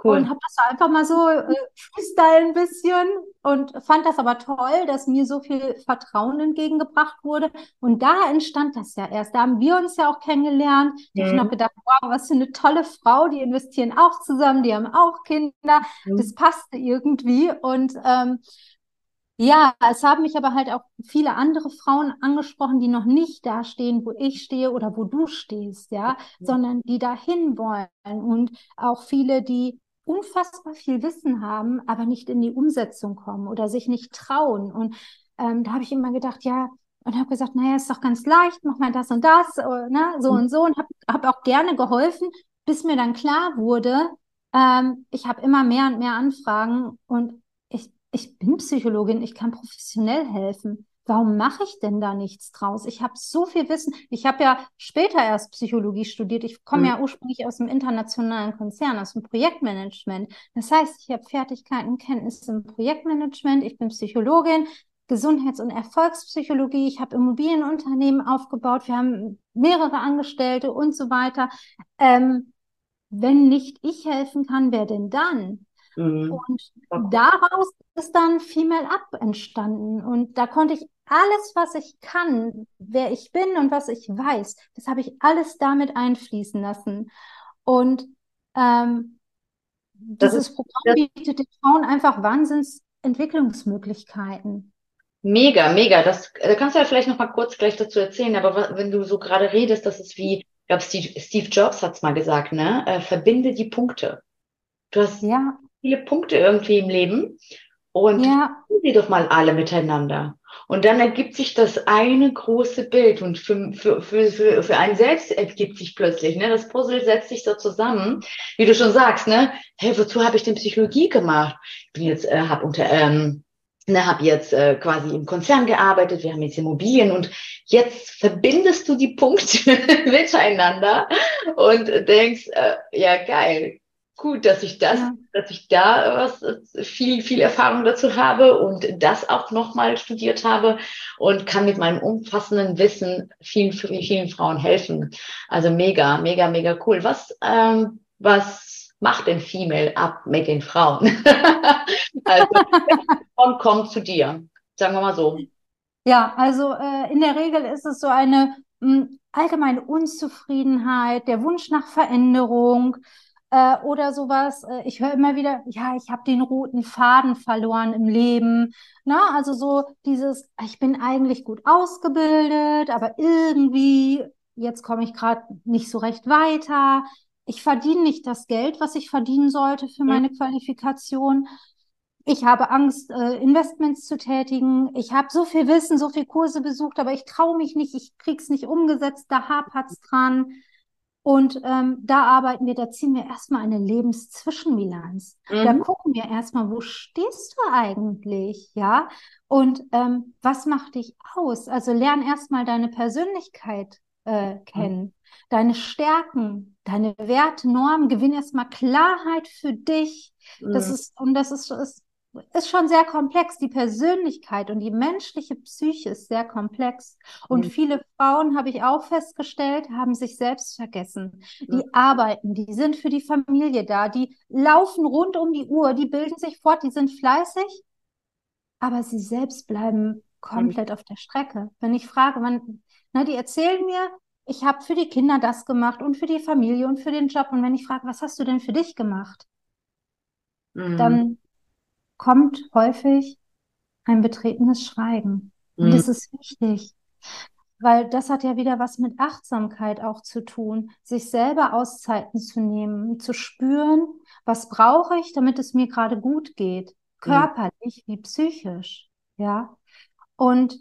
Cool. Und habe das einfach mal so äh, Freestyle ein bisschen und fand das aber toll, dass mir so viel Vertrauen entgegengebracht wurde. Und da entstand das ja erst. Da haben wir uns ja auch kennengelernt. Mhm. Ich habe noch gedacht, wow, was für eine tolle Frau. Die investieren auch zusammen, die haben auch Kinder. Mhm. Das passte irgendwie. Und ähm, ja, es haben mich aber halt auch viele andere Frauen angesprochen, die noch nicht da stehen, wo ich stehe oder wo du stehst, ja, mhm. sondern die dahin wollen und auch viele, die unfassbar viel Wissen haben, aber nicht in die Umsetzung kommen oder sich nicht trauen. Und ähm, da habe ich immer gedacht, ja, und habe gesagt, naja, ist doch ganz leicht, mach mal das und das, oder, äh, ne, so mhm. und so. Und habe hab auch gerne geholfen, bis mir dann klar wurde, ähm, ich habe immer mehr und mehr Anfragen und ich, ich bin Psychologin, ich kann professionell helfen warum mache ich denn da nichts draus? Ich habe so viel Wissen. Ich habe ja später erst Psychologie studiert. Ich komme mhm. ja ursprünglich aus dem internationalen Konzern, aus dem Projektmanagement. Das heißt, ich habe Fertigkeiten, Kenntnisse im Projektmanagement. Ich bin Psychologin, Gesundheits- und Erfolgspsychologie. Ich habe Immobilienunternehmen aufgebaut. Wir haben mehrere Angestellte und so weiter. Ähm, wenn nicht ich helfen kann, wer denn dann? Mhm. Und daraus ist dann Female Up entstanden. Und da konnte ich alles, was ich kann, wer ich bin und was ich weiß, das habe ich alles damit einfließen lassen. Und ähm, das dieses ist, Programm bietet den Frauen einfach Wahnsinnsentwicklungsmöglichkeiten. Mega, mega. Das, da kannst du ja vielleicht noch mal kurz gleich dazu erzählen. Aber wenn du so gerade redest, das ist wie, ich glaube, Steve, Steve Jobs hat es mal gesagt, ne? Äh, verbinde die Punkte. Du hast ja. viele Punkte irgendwie im Leben und ja. sie doch mal alle miteinander. Und dann ergibt sich das eine große Bild und für, für, für, für, für einen selbst ergibt sich plötzlich, ne, das Puzzle setzt sich so zusammen, wie du schon sagst, ne, hey, wozu habe ich denn Psychologie gemacht? Ich bin jetzt, äh, habe unter, ähm, ne, habe jetzt äh, quasi im Konzern gearbeitet, wir haben jetzt Immobilien und jetzt verbindest du die Punkte [laughs] miteinander und denkst, äh, ja geil, gut, dass ich das, ja. dass ich da was viel, viel Erfahrung dazu habe und das auch nochmal studiert habe und kann mit meinem umfassenden Wissen vielen, vielen Frauen helfen. Also mega, mega, mega cool. Was, ähm, was macht denn Female ab mit den Frauen? [laughs] also, Frauen kommen zu dir, sagen wir mal so. Ja, also äh, in der Regel ist es so eine mh, hm, allgemeine Unzufriedenheit, der Wunsch nach Veränderung, äh, oder sowas. Äh, ich höre immer wieder, ja, ich habe den roten Faden verloren im Leben. Na, ne? also so dieses, ich bin eigentlich gut ausgebildet, aber irgendwie, jetzt komme ich gerade nicht so recht weiter. Ich verdiene nicht das Geld, was ich verdienen sollte für meine Qualifikation. Ich habe Angst, äh, Investments zu tätigen. Ich habe so viel Wissen, so viele Kurse besucht, aber ich traue mich nicht, ich krieg's nicht umgesetzt, da hapert's dran. Und ähm, da arbeiten wir, da ziehen wir erstmal eine Lebenszwischenbilanz. Mhm. Da gucken wir erstmal, wo stehst du eigentlich, ja? Und ähm, was macht dich aus? Also lern erstmal deine Persönlichkeit äh, kennen, mhm. deine Stärken, deine Werte, Normen, gewinn erstmal Klarheit für dich. Mhm. Das ist, und das ist, ist ist schon sehr komplex. Die Persönlichkeit und die menschliche Psyche ist sehr komplex. Und mhm. viele Frauen, habe ich auch festgestellt, haben sich selbst vergessen. Die mhm. arbeiten, die sind für die Familie da, die laufen rund um die Uhr, die bilden sich fort, die sind fleißig, aber sie selbst bleiben komplett mhm. auf der Strecke. Wenn ich frage, wann, na, die erzählen mir, ich habe für die Kinder das gemacht und für die Familie und für den Job. Und wenn ich frage, was hast du denn für dich gemacht? Mhm. Dann kommt häufig ein betretenes Schweigen. Mhm. Und das ist wichtig, weil das hat ja wieder was mit Achtsamkeit auch zu tun, sich selber Auszeiten zu nehmen, zu spüren, was brauche ich, damit es mir gerade gut geht, körperlich mhm. wie psychisch, ja. Und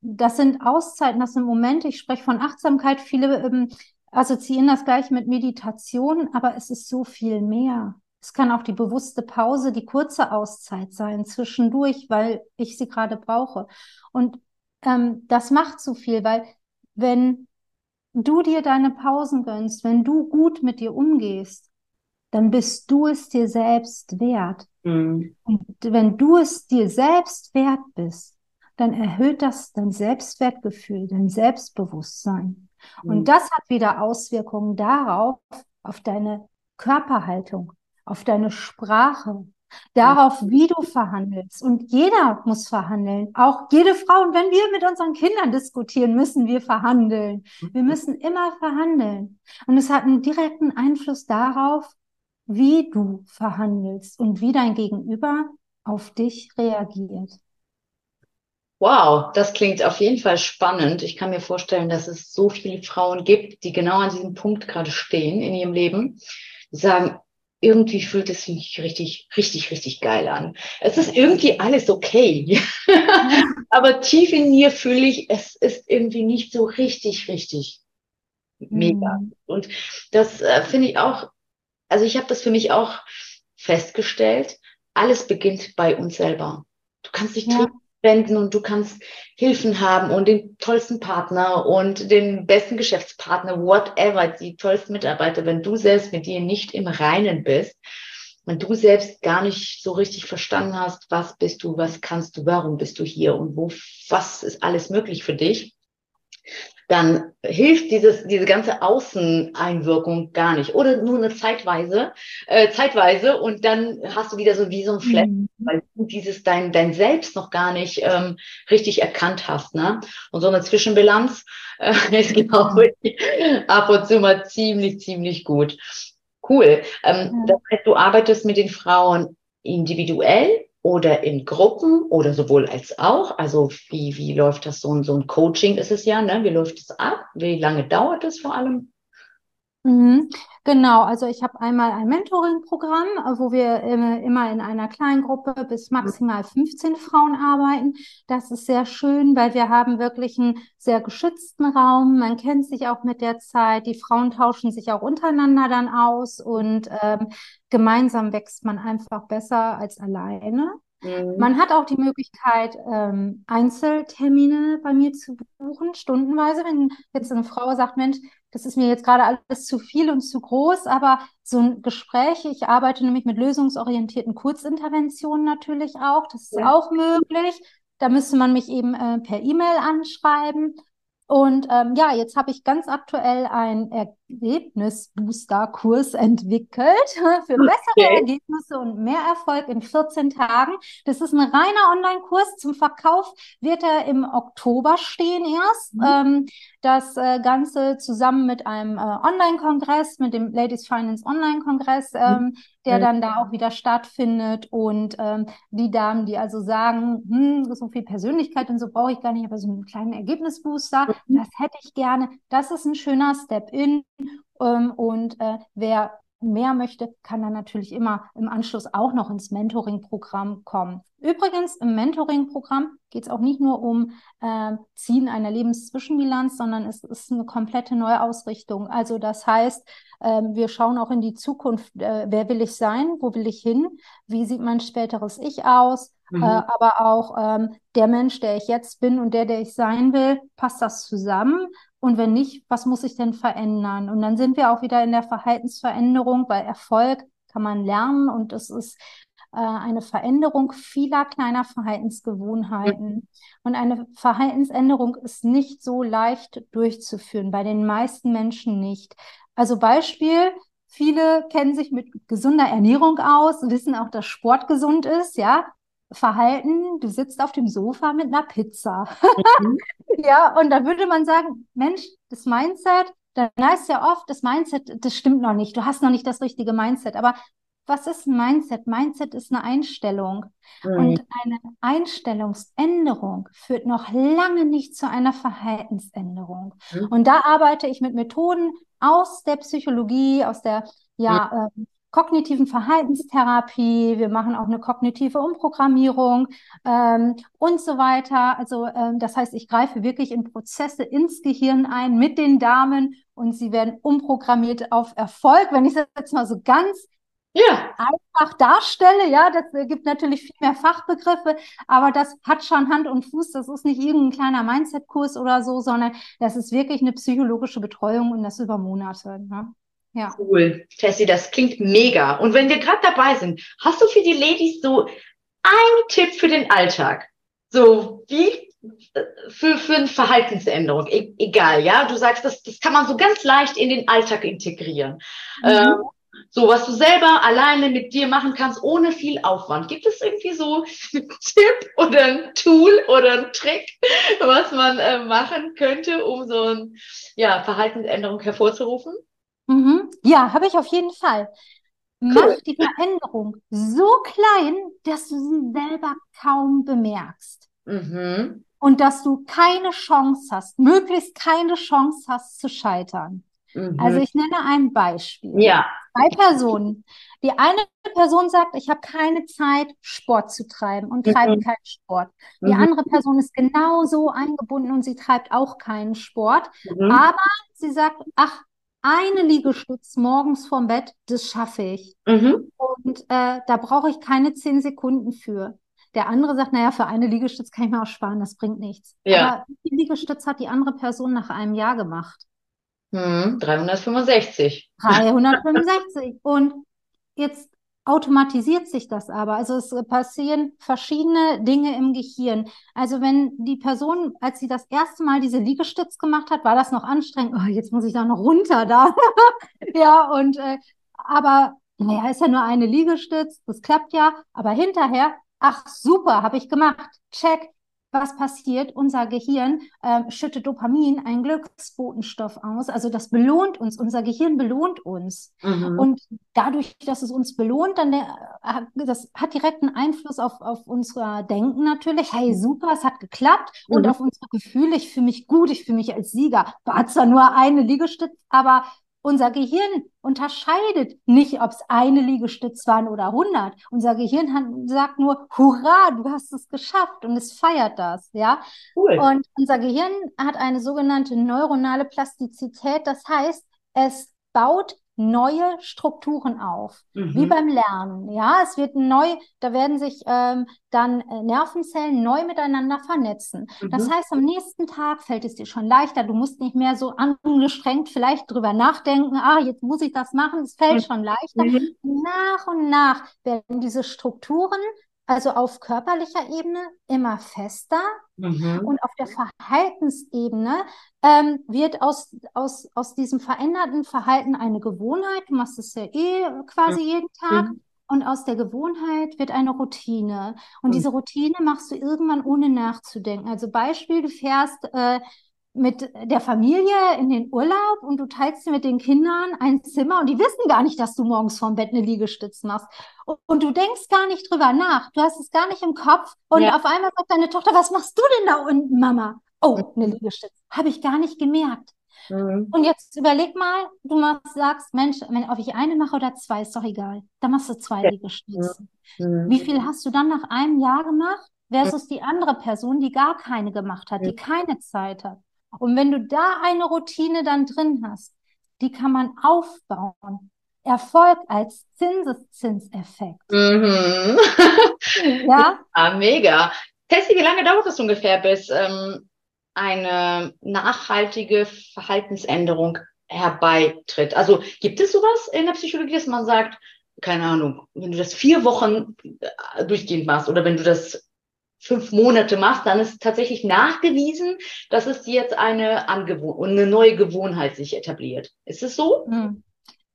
das sind Auszeiten, das sind Momente, ich spreche von Achtsamkeit, viele ähm, assoziieren das gleich mit Meditation, aber es ist so viel mehr. Es kann auch die bewusste Pause, die kurze Auszeit sein zwischendurch, weil ich sie gerade brauche. Und ähm, das macht so viel, weil wenn du dir deine Pausen gönnst, wenn du gut mit dir umgehst, dann bist du es dir selbst wert. Mhm. Und wenn du es dir selbst wert bist, dann erhöht das dein Selbstwertgefühl, dein Selbstbewusstsein. Mhm. Und das hat wieder Auswirkungen darauf, auf deine Körperhaltung, auf deine Sprache, darauf, wie du verhandelst. Und jeder muss verhandeln, auch jede Frau. Und wenn wir mit unseren Kindern diskutieren, müssen wir verhandeln. Wir müssen immer verhandeln. Und es hat einen direkten Einfluss darauf, wie du verhandelst und wie dein Gegenüber auf dich reagiert. Wow, das klingt auf jeden Fall spannend. Ich kann mir vorstellen, dass es so viele Frauen gibt, die genau an diesem Punkt gerade stehen in ihrem Leben, die sagen, irgendwie fühlt es sich richtig, richtig, richtig geil an. Es ist irgendwie alles okay. [laughs] Aber tief in mir fühle ich, es ist irgendwie nicht so richtig, richtig mega. Mhm. Und das äh, finde ich auch, also ich habe das für mich auch festgestellt, alles beginnt bei uns selber. Du kannst dich ja wenden und du kannst Hilfen haben und den tollsten Partner und den besten Geschäftspartner, whatever, die tollsten Mitarbeiter, wenn du selbst mit dir nicht im Reinen bist, wenn du selbst gar nicht so richtig verstanden hast, was bist du, was kannst du, warum bist du hier und wo, was ist alles möglich für dich, dann hilft dieses, diese ganze Außeneinwirkung gar nicht. Oder nur eine Zeitweise, äh, zeitweise und dann hast du wieder so wie so ein Flat, mhm. weil du dieses dein, dein Selbst noch gar nicht ähm, richtig erkannt hast. Ne? Und so eine Zwischenbilanz [laughs] äh, ist, glaube ich, ab und zu mal ziemlich, ziemlich gut. Cool. Ähm, ja. Das heißt, du arbeitest mit den Frauen individuell oder in Gruppen oder sowohl als auch? Also wie, wie läuft das so, so ein Coaching ist es ja, ne? Wie läuft es ab? Wie lange dauert es vor allem? Mhm. Genau, also ich habe einmal ein Mentoring-Programm, äh, wo wir immer in einer kleinen Gruppe bis maximal 15 Frauen arbeiten. Das ist sehr schön, weil wir haben wirklich einen sehr geschützten Raum. Man kennt sich auch mit der Zeit. Die Frauen tauschen sich auch untereinander dann aus und ähm, gemeinsam wächst man einfach besser als alleine. Mhm. Man hat auch die Möglichkeit, ähm, Einzeltermine bei mir zu buchen, stundenweise. Wenn jetzt eine Frau sagt, Mensch, das ist mir jetzt gerade alles zu viel und zu groß, aber so ein Gespräch, ich arbeite nämlich mit lösungsorientierten Kurzinterventionen natürlich auch, das ist ja. auch möglich. Da müsste man mich eben äh, per E-Mail anschreiben. Und ähm, ja, jetzt habe ich ganz aktuell einen Ergebnisbooster-Kurs entwickelt [laughs] für bessere okay. Ergebnisse und mehr Erfolg in 14 Tagen. Das ist ein reiner Online-Kurs. Zum Verkauf wird er im Oktober stehen erst. Mhm. Ähm, das äh, Ganze zusammen mit einem äh, Online-Kongress, mit dem Ladies Finance Online-Kongress, mhm. ähm, der dann da auch wieder stattfindet. Und ähm, die Damen, die also sagen, hm, so viel Persönlichkeit und so brauche ich gar nicht, aber so einen kleinen Ergebnisbooster, mhm. das hätte ich gerne. Das ist ein schöner Step-in. Ähm, und äh, wer mehr möchte, kann dann natürlich immer im Anschluss auch noch ins Mentoring-Programm kommen. Übrigens, im Mentoring-Programm geht es auch nicht nur um äh, Ziehen einer Lebenszwischenbilanz, sondern es ist eine komplette Neuausrichtung. Also das heißt, äh, wir schauen auch in die Zukunft, äh, wer will ich sein, wo will ich hin, wie sieht mein späteres Ich aus, mhm. Äh, aber auch ähm, der Mensch, der ich jetzt bin und der, der ich sein will, passt das zusammen? Und wenn nicht, was muss ich denn verändern? Und dann sind wir auch wieder in der Verhaltensveränderung, weil Erfolg kann man lernen und es ist äh, eine Veränderung vieler kleiner Verhaltensgewohnheiten. Und eine Verhaltensänderung ist nicht so leicht durchzuführen, bei den meisten Menschen nicht. Also Beispiel, viele kennen sich mit gesunder Ernährung aus, wissen auch, dass Sport gesund ist, ja. Verhalten, du sitzt auf dem Sofa mit einer Pizza. Mhm. [laughs] ja, und da würde man sagen, Mensch, das Mindset, dann heißt ja oft, das Mindset, das stimmt noch nicht, du hast noch nicht das richtige Mindset. Aber was ist ein Mindset? Mindset ist eine Einstellung. Mhm. Und eine Einstellungsänderung führt noch lange nicht zu einer Verhaltensänderung. Mhm. Und da arbeite ich mit Methoden aus der Psychologie, aus der ja, mhm. Äh, kognitiven Verhaltenstherapie, wir machen auch eine kognitive Umprogrammierung ähm, und so weiter. Also ähm, das heißt, ich greife wirklich in Prozesse ins Gehirn ein mit den Damen und sie werden umprogrammiert auf Erfolg. Wenn ich das jetzt mal so ganz ja. einfach darstelle, ja, das gibt natürlich viel mehr Fachbegriffe, aber das hat schon Hand und Fuß. Das ist nicht irgendein kleiner Mindset-Kurs oder so, sondern das ist wirklich eine psychologische Betreuung und das über Monate. Ne? Ja. Cool. Tessie, das klingt mega. Und wenn wir gerade dabei sind, hast du für die Ladies so einen Tipp für den Alltag? So wie äh, für, für eine Verhaltensänderung, e egal, ja, du sagst, das, das kann man so ganz leicht in den Alltag integrieren. Mhm. Ähm, so, was du selber alleine mit dir machen kannst, ohne viel Aufwand. Gibt es irgendwie so einen Tipp oder ein Tool oder ein Trick, was man äh, machen könnte, um so eine ja, Verhaltensänderung hervorzurufen? Mhm. Ja, habe ich auf jeden Fall. Cool. Mach die Veränderung so klein, dass du sie selber kaum bemerkst. Mhm. Und dass du keine Chance hast, möglichst keine Chance hast zu scheitern. Mhm. Also ich nenne ein Beispiel. Ja. Zwei Personen. Die eine Person sagt, ich habe keine Zeit, Sport zu treiben und mhm. treibt keinen Sport. Die mhm. andere Person ist genauso eingebunden und sie treibt auch keinen Sport. Mhm. Aber sie sagt, ach, eine Liegestütz morgens vorm Bett, das schaffe ich. Mhm. Und äh, da brauche ich keine zehn Sekunden für. Der andere sagt, naja, für eine Liegestütz kann ich mir auch sparen, das bringt nichts. Ja. Aber wie viel Liegestütz hat die andere Person nach einem Jahr gemacht? Hm, 365. 365. Und jetzt automatisiert sich das aber. Also es passieren verschiedene Dinge im Gehirn. Also wenn die Person, als sie das erste Mal diese Liegestütz gemacht hat, war das noch anstrengend. Oh, jetzt muss ich da noch runter da. [laughs] ja, und äh, aber naja, ist ja nur eine Liegestütz, das klappt ja. Aber hinterher, ach super, habe ich gemacht. Check, was passiert? Unser Gehirn äh, schüttet Dopamin, einen Glücksbotenstoff aus. Also das belohnt uns. Unser Gehirn belohnt uns. Mhm. Und dadurch, dass es uns belohnt, dann der, äh, das hat direkt einen Einfluss auf, auf unser Denken natürlich. Hey, super, es hat geklappt. Mhm. Und auf unsere Gefühle. Ich fühle mich gut, ich fühle mich als Sieger. War zwar nur eine Liegestütze, aber unser Gehirn unterscheidet nicht, ob es eine Liegestütz waren oder 100. Unser Gehirn hat, sagt nur, hurra, du hast es geschafft und es feiert das, ja. Cool. Und unser Gehirn hat eine sogenannte neuronale Plastizität. Das heißt, es baut neue Strukturen auf, mhm. wie beim Lernen. Ja, es wird neu, da werden sich ähm, dann äh, Nervenzellen neu miteinander vernetzen. Mhm. Das heißt, am nächsten Tag fällt es dir schon leichter. Du musst nicht mehr so angestrengt vielleicht drüber nachdenken. Ah, jetzt muss ich das machen. Es fällt mhm. schon leichter. Mhm. Nach und nach werden diese Strukturen also auf körperlicher Ebene immer fester mhm. und auf der Verhaltensebene ähm, wird aus, aus, aus diesem veränderten Verhalten eine Gewohnheit. Du machst es ja eh quasi mhm. jeden Tag. Und aus der Gewohnheit wird eine Routine. Und mhm. diese Routine machst du irgendwann ohne nachzudenken. Also Beispiel, du fährst äh, mit der Familie in den Urlaub und du teilst dir mit den Kindern ein Zimmer und die wissen gar nicht, dass du morgens vorm Bett eine Liegestütz machst. Und, und du denkst gar nicht drüber nach. Du hast es gar nicht im Kopf. Und ja. auf einmal sagt deine Tochter, was machst du denn da unten, Mama? Oh, eine Liegestütz. Habe ich gar nicht gemerkt. Mhm. Und jetzt überleg mal, du machst, sagst, Mensch, wenn, ob ich eine mache oder zwei, ist doch egal. Dann machst du zwei ja. Liegestütze. Mhm. Wie viel hast du dann nach einem Jahr gemacht? Versus die andere Person, die gar keine gemacht hat, die keine Zeit hat. Und wenn du da eine Routine dann drin hast, die kann man aufbauen. Erfolg als Zinseszinseffekt. Mhm. [laughs] ja? ja? Mega. Tessie, wie lange dauert es ungefähr, bis ähm, eine nachhaltige Verhaltensänderung herbeitritt? Also gibt es sowas in der Psychologie, dass man sagt, keine Ahnung, wenn du das vier Wochen äh, durchgehend machst oder wenn du das fünf Monate machst, dann ist tatsächlich nachgewiesen, dass es jetzt eine, Angewohn eine neue Gewohnheit sich etabliert. Ist es so? Hm.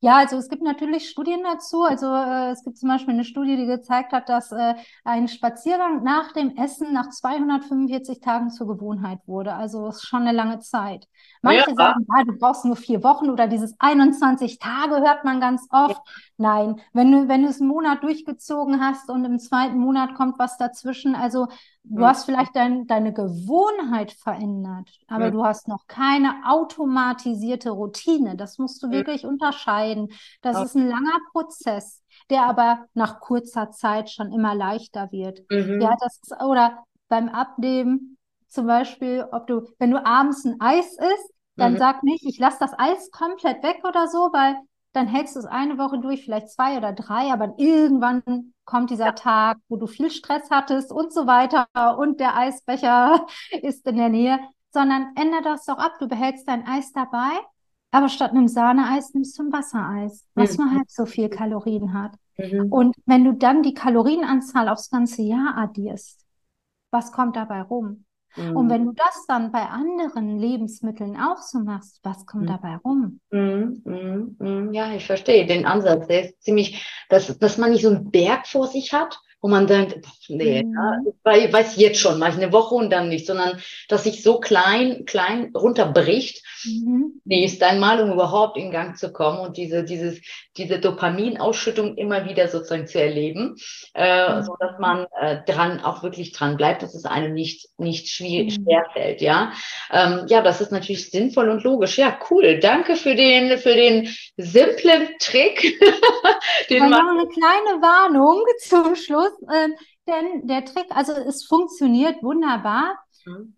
Ja, also es gibt natürlich Studien dazu. Also äh, es gibt zum Beispiel eine Studie, die gezeigt hat, dass äh, ein Spaziergang nach dem Essen nach 245 Tagen zur Gewohnheit wurde. Also ist schon eine lange Zeit. Manche ja. sagen, ja, du brauchst nur vier Wochen oder dieses 21 Tage hört man ganz oft. Ja. Nein, wenn du, wenn du es einen Monat durchgezogen hast und im zweiten Monat kommt was dazwischen, also Du hast vielleicht dein, deine Gewohnheit verändert, aber ja. du hast noch keine automatisierte Routine. Das musst du wirklich ja. unterscheiden. Das ist ein langer Prozess, der aber nach kurzer Zeit schon immer leichter wird. Mhm. Ja, das ist, oder beim Abnehmen zum Beispiel, ob du, wenn du abends ein Eis isst, dann mhm. sag nicht, ich lasse das Eis komplett weg oder so, weil dann hältst du es eine Woche durch, vielleicht zwei oder drei, aber irgendwann kommt dieser ja. Tag, wo du viel Stress hattest und so weiter und der Eisbecher [laughs] ist in der Nähe, sondern ändere das doch ab. Du behältst dein Eis dabei, aber statt einem Sahneeis nimmst du ein Wassereis, was mhm. nur halb so viel Kalorien hat. Mhm. Und wenn du dann die Kalorienanzahl aufs ganze Jahr addierst, was kommt dabei rum? Mhm. Und wenn du das dann bei anderen Lebensmitteln auch so machst, was kommt mhm. dabei rum? Mhm. mhm. mhm. Ja, ich verstehe den Ansatz. Der ist ziemlich, dass, dass man nicht so einen Berg vor sich hat, wo man denkt, nee, mhm. ja, weiß jetzt schon, mache ich eine Woche und dann nicht, sondern dass sich so klein, klein runterbricht, mhm. nächst einmal, um überhaupt in Gang zu kommen und diese, dieses, diese Dopaminausschüttung immer wieder sozusagen zu erleben, äh, mhm. so dass man äh, dran, auch wirklich dran bleibt, dass es einem nicht, nicht schwer, mhm. schwer fällt, ja. Ähm, ja, das ist natürlich sinnvoll und logisch. Ja, cool. Danke für den, für den simplen Trick. [laughs] den man noch eine kleine Warnung zum Schluss, äh, denn der Trick, also es funktioniert wunderbar. Mhm.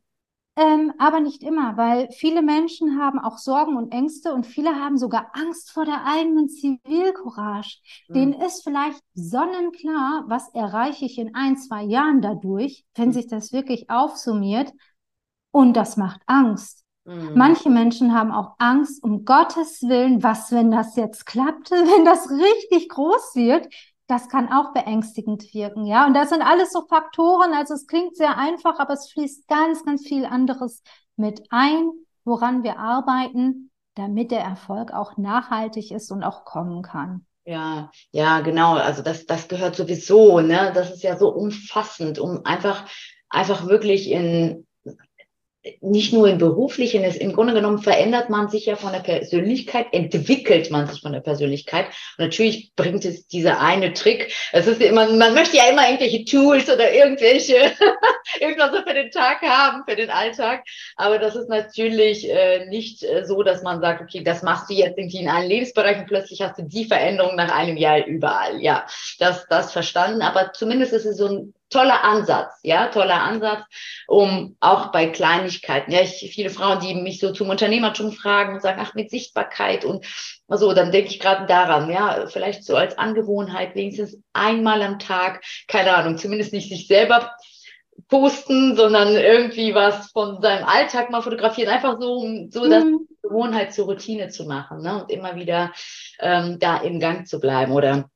Ähm, aber nicht immer, weil viele Menschen haben auch Sorgen und Ängste und viele haben sogar Angst vor der eigenen Zivilcourage. Mhm. Denen ist vielleicht sonnenklar, was erreiche ich in ein, zwei Jahren dadurch, wenn mhm. sich das wirklich aufsummiert. Und das macht Angst. Mhm. Manche Menschen haben auch Angst, um Gottes Willen, was, wenn das jetzt klappt, [laughs] wenn das richtig groß wird, das kann auch beängstigend wirken, ja. Und das sind alles so Faktoren, also es klingt sehr einfach, aber es fließt ganz, ganz viel anderes mit ein, woran wir arbeiten, damit der Erfolg auch nachhaltig ist und auch kommen kann. Ja, ja, genau. Also das, das gehört sowieso, ne? Das ist ja so umfassend, um einfach, einfach wirklich in, nicht nur im beruflichen, ist, im Grunde genommen verändert man sich ja von der Persönlichkeit, entwickelt man sich von der Persönlichkeit. Und natürlich bringt es dieser eine Trick. Es ist immer, man möchte ja immer irgendwelche Tools oder irgendwelche, [laughs] irgendwas so für den Tag haben, für den Alltag. Aber das ist natürlich äh, nicht äh, so, dass man sagt, okay, das machst du jetzt irgendwie in allen Lebensbereichen, plötzlich hast du die Veränderung nach einem Jahr überall. Ja, das, das verstanden. Aber zumindest ist es so ein toller Ansatz, ja, toller Ansatz, um auch bei Kleinigkeiten, ja, ich, viele Frauen, die mich so zum Unternehmertum fragen und sagen, ach, mit Sichtbarkeit und so, dann denke ich gerade daran, ja, vielleicht so als Angewohnheit, wenigstens einmal am Tag, keine Ahnung, zumindest nicht sich selber posten, sondern irgendwie was von seinem Alltag mal fotografieren, einfach so, so mhm. das Gewohnheit zur Routine zu machen, ne, und immer wieder ähm, da im Gang zu bleiben oder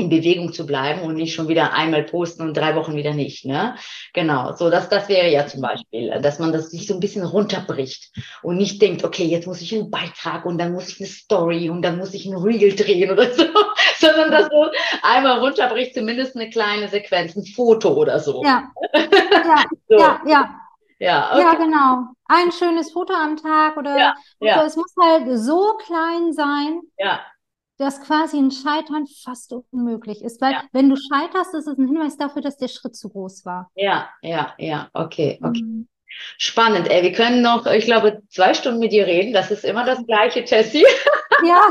in Bewegung zu bleiben und nicht schon wieder einmal posten und drei Wochen wieder nicht. Ne? Genau, so das, das wäre ja zum Beispiel, dass man das sich so ein bisschen runterbricht und nicht denkt, okay, jetzt muss ich einen Beitrag und dann muss ich eine Story und dann muss ich ein Reel drehen oder so, [laughs] sondern dass so einmal runterbricht, zumindest eine kleine Sequenz, ein Foto oder so. Ja, ja, [laughs] so. ja, ja. Ja, okay. ja, genau. Ein schönes Foto am Tag oder ja, ja. es muss halt so klein sein. Ja dass quasi ein Scheitern fast unmöglich ist. Weil ja. wenn du scheiterst, ist es ein Hinweis dafür, dass der Schritt zu groß war. Ja, ja, ja, okay, okay. Mhm. Spannend, ey. Wir können noch, ich glaube, zwei Stunden mit dir reden. Das ist immer das gleiche, Tessie. [laughs] Ja.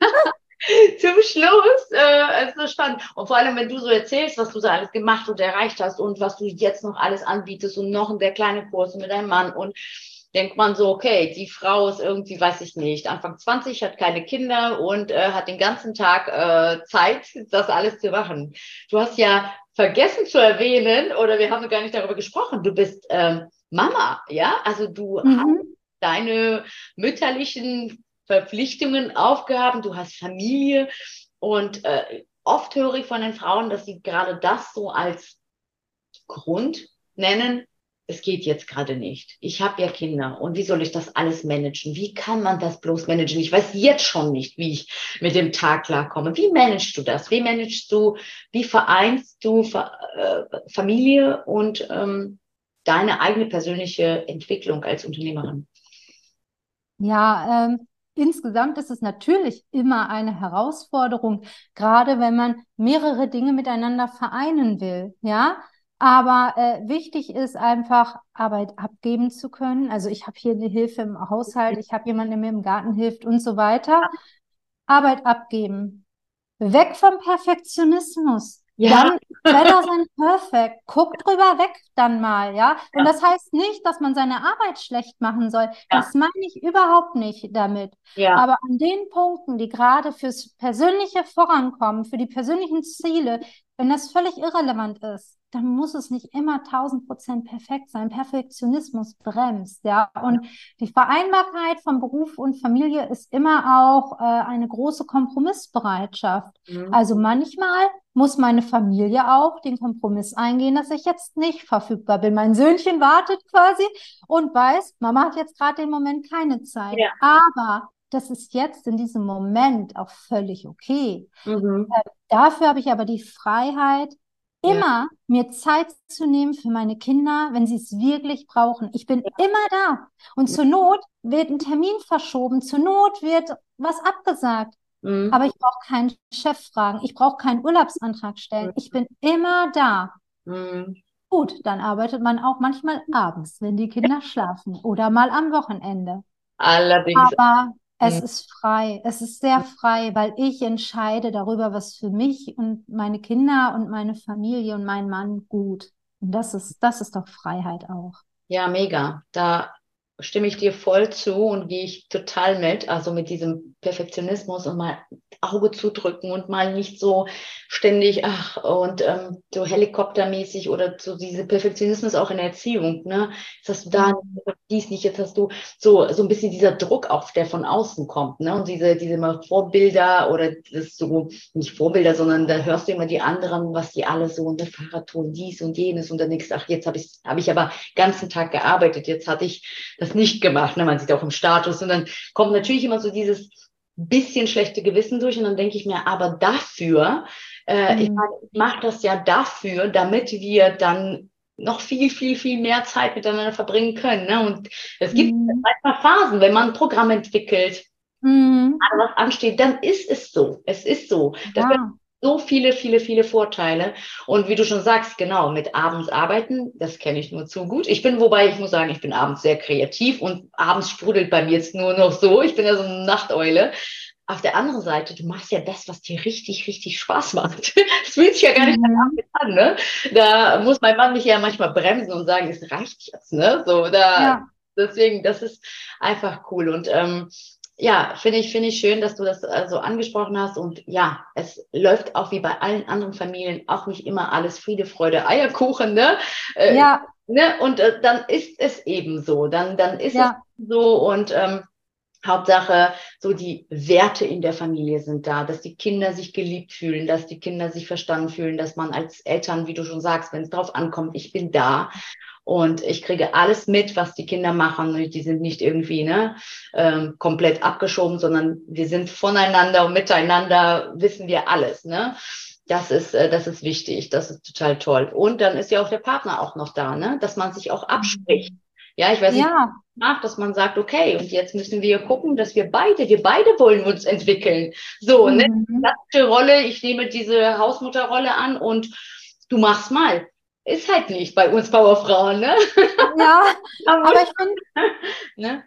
[laughs] Zum Schluss, äh, es ist so spannend. Und vor allem, wenn du so erzählst, was du so alles gemacht und erreicht hast und was du jetzt noch alles anbietest und noch der kleine Kurs mit deinem Mann und denkt man so, okay, die Frau ist irgendwie, weiß ich nicht, Anfang 20, hat keine Kinder und äh, hat den ganzen Tag äh, Zeit, das alles zu machen. Du hast ja vergessen zu erwähnen, oder wir haben gar nicht darüber gesprochen, du bist ähm, Mama, ja? Also du mhm. hast deine mütterlichen Verpflichtungen, Aufgaben, du hast Familie und äh, oft höre ich von den Frauen, dass sie gerade das so als Grund nennen, es geht jetzt gerade nicht. Ich habe ja Kinder und wie soll ich das alles managen? Wie kann man das bloß managen? Ich weiß jetzt schon nicht, wie ich mit dem Tag klarkomme. Wie managst du das? Wie managst du, wie vereinst du äh, Familie und ähm, deine eigene persönliche Entwicklung als Unternehmerin? Ja, ähm, insgesamt ist es natürlich immer eine Herausforderung, gerade wenn man mehrere Dinge miteinander vereinen will. Ja, aber äh, wichtig ist einfach, Arbeit abgeben zu können. Also ich habe hier eine Hilfe im Haushalt, ich habe jemanden, der mir im Garten hilft und so weiter. Arbeit abgeben. Weg vom Perfektionismus. Ja. Dann better than perfect. Guck drüber weg dann mal, ja. Und ja. das heißt nicht, dass man seine Arbeit schlecht machen soll. Ja. Das meine ich überhaupt nicht damit. Ja. Aber an den Punkten, die gerade fürs persönliche Vorankommen, für die persönlichen Ziele, wenn das völlig irrelevant ist, dann muss es nicht immer 1000 Prozent perfekt sein. Perfektionismus bremst, ja. Und die Vereinbarkeit von Beruf und Familie ist immer auch äh, eine große Kompromissbereitschaft. Mhm. Also manchmal muss meine Familie auch den Kompromiss eingehen, dass ich jetzt nicht verfügbar bin. Mein Söhnchen wartet quasi und weiß, Mama hat jetzt gerade den Moment keine Zeit. Ja. Aber das ist jetzt in diesem Moment auch völlig okay. Mhm. Äh, dafür habe ich aber die Freiheit, immer ja. mir Zeit zu nehmen für meine Kinder, wenn sie es wirklich brauchen. Ich bin ja. immer da. Und zur Not wird ein Termin verschoben, zur Not wird was abgesagt. Mhm. Aber ich brauche keinen Chef fragen, ich brauche keinen Urlaubsantrag stellen. Mhm. Ich bin immer da. Mhm. Gut, dann arbeitet man auch manchmal abends, wenn die Kinder schlafen oder mal am Wochenende. Allerdings. Aber es mhm. ist frei. Es ist sehr frei, weil ich entscheide darüber, was für mich und meine Kinder und meine Familie und mein Mann gut. Und das ist, das ist doch Freiheit auch. Ja, mega. Da stimme ich dir voll zu und gehe ich total mit. Also mit diesem Perfektionismus und mal Auge zudrücken und mal nicht so ständig, ach, und ähm, so helikoptermäßig oder so diese Perfektionismus auch in der Erziehung, ne? Jetzt hast du da mhm. dies nicht, jetzt hast du so, so ein bisschen dieser Druck auch, der von außen kommt, ne? Und diese, diese mal Vorbilder oder das so, nicht Vorbilder, sondern da hörst du immer die anderen, was die alle so, ne, Fahrradtouren, dies und jenes und dann denkst ach, jetzt habe ich, habe ich aber ganzen Tag gearbeitet, jetzt hatte ich das nicht gemacht, ne? Man sieht auch im Status und dann kommt natürlich immer so dieses, bisschen schlechte Gewissen durch und dann denke ich mir, aber dafür, äh, mhm. ich, ich mache das ja dafür, damit wir dann noch viel, viel, viel mehr Zeit miteinander verbringen können. Ne? Und es gibt mhm. manchmal Phasen, wenn man ein Programm entwickelt, mhm. was ansteht, dann ist es so. Es ist so. Das ja so viele, viele, viele Vorteile. Und wie du schon sagst, genau, mit abends arbeiten, das kenne ich nur zu gut. Ich bin, wobei ich muss sagen, ich bin abends sehr kreativ und abends sprudelt bei mir jetzt nur noch so. Ich bin ja so eine Nachteule. Auf der anderen Seite, du machst ja das, was dir richtig, richtig Spaß macht. [laughs] Das fühlt sich ja gar nicht mhm. an, ne? Da muss mein Mann mich ja manchmal bremsen und sagen, es reicht jetzt, ne? So, da, ja. deswegen, das ist einfach cool. Und ähm, ja, finde ich, finde ich schön, dass du das äh, so angesprochen hast. Und ja, es läuft auch wie bei allen anderen Familien auch nicht immer alles Friede, Freude, Eierkuchen, ne? Äh, ja. Ne? Und äh, dann ist es eben so. Dann, dann ist ja. es so. Und ähm, Hauptsache, so die Werte in der Familie sind da, dass die Kinder sich geliebt fühlen, dass die Kinder sich verstanden fühlen, dass man als Eltern, wie du schon sagst, wenn es drauf ankommt, ich bin da und ich kriege alles mit, was die Kinder machen. Die sind nicht irgendwie ne, ähm, komplett abgeschoben, sondern wir sind voneinander und miteinander wissen wir alles. Ne? Das ist, äh, das ist wichtig, das ist total toll. Und dann ist ja auch der Partner auch noch da, ne? dass man sich auch abspricht. Ja, ich weiß nicht, ja. Nach, dass man sagt, okay, und jetzt müssen wir gucken, dass wir beide, wir beide wollen uns entwickeln. So, ne? mhm. ne? Klassische Rolle, ich nehme diese Hausmutterrolle an und du machst mal ist halt nicht bei uns Powerfrauen, ne? Ja, [laughs] aber ich finde, [laughs] ne?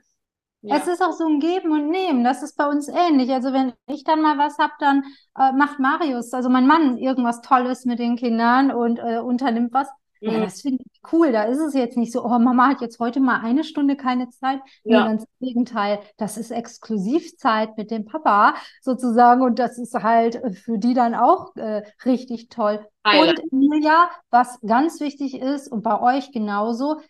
ja. es ist auch so ein Geben und Nehmen. Das ist bei uns ähnlich. Also wenn ich dann mal was habe, dann äh, macht Marius, also mein Mann, irgendwas Tolles mit den Kindern und äh, unternimmt was. Ja, das finde ich cool. Da ist es jetzt nicht so, oh, Mama hat jetzt heute mal eine Stunde keine Zeit. Ja. Nee, ganz im Gegenteil. Das ist Exklusivzeit mit dem Papa sozusagen. Und das ist halt für die dann auch äh, richtig toll. Heile. Und Emilia, was ganz wichtig ist und bei euch genauso,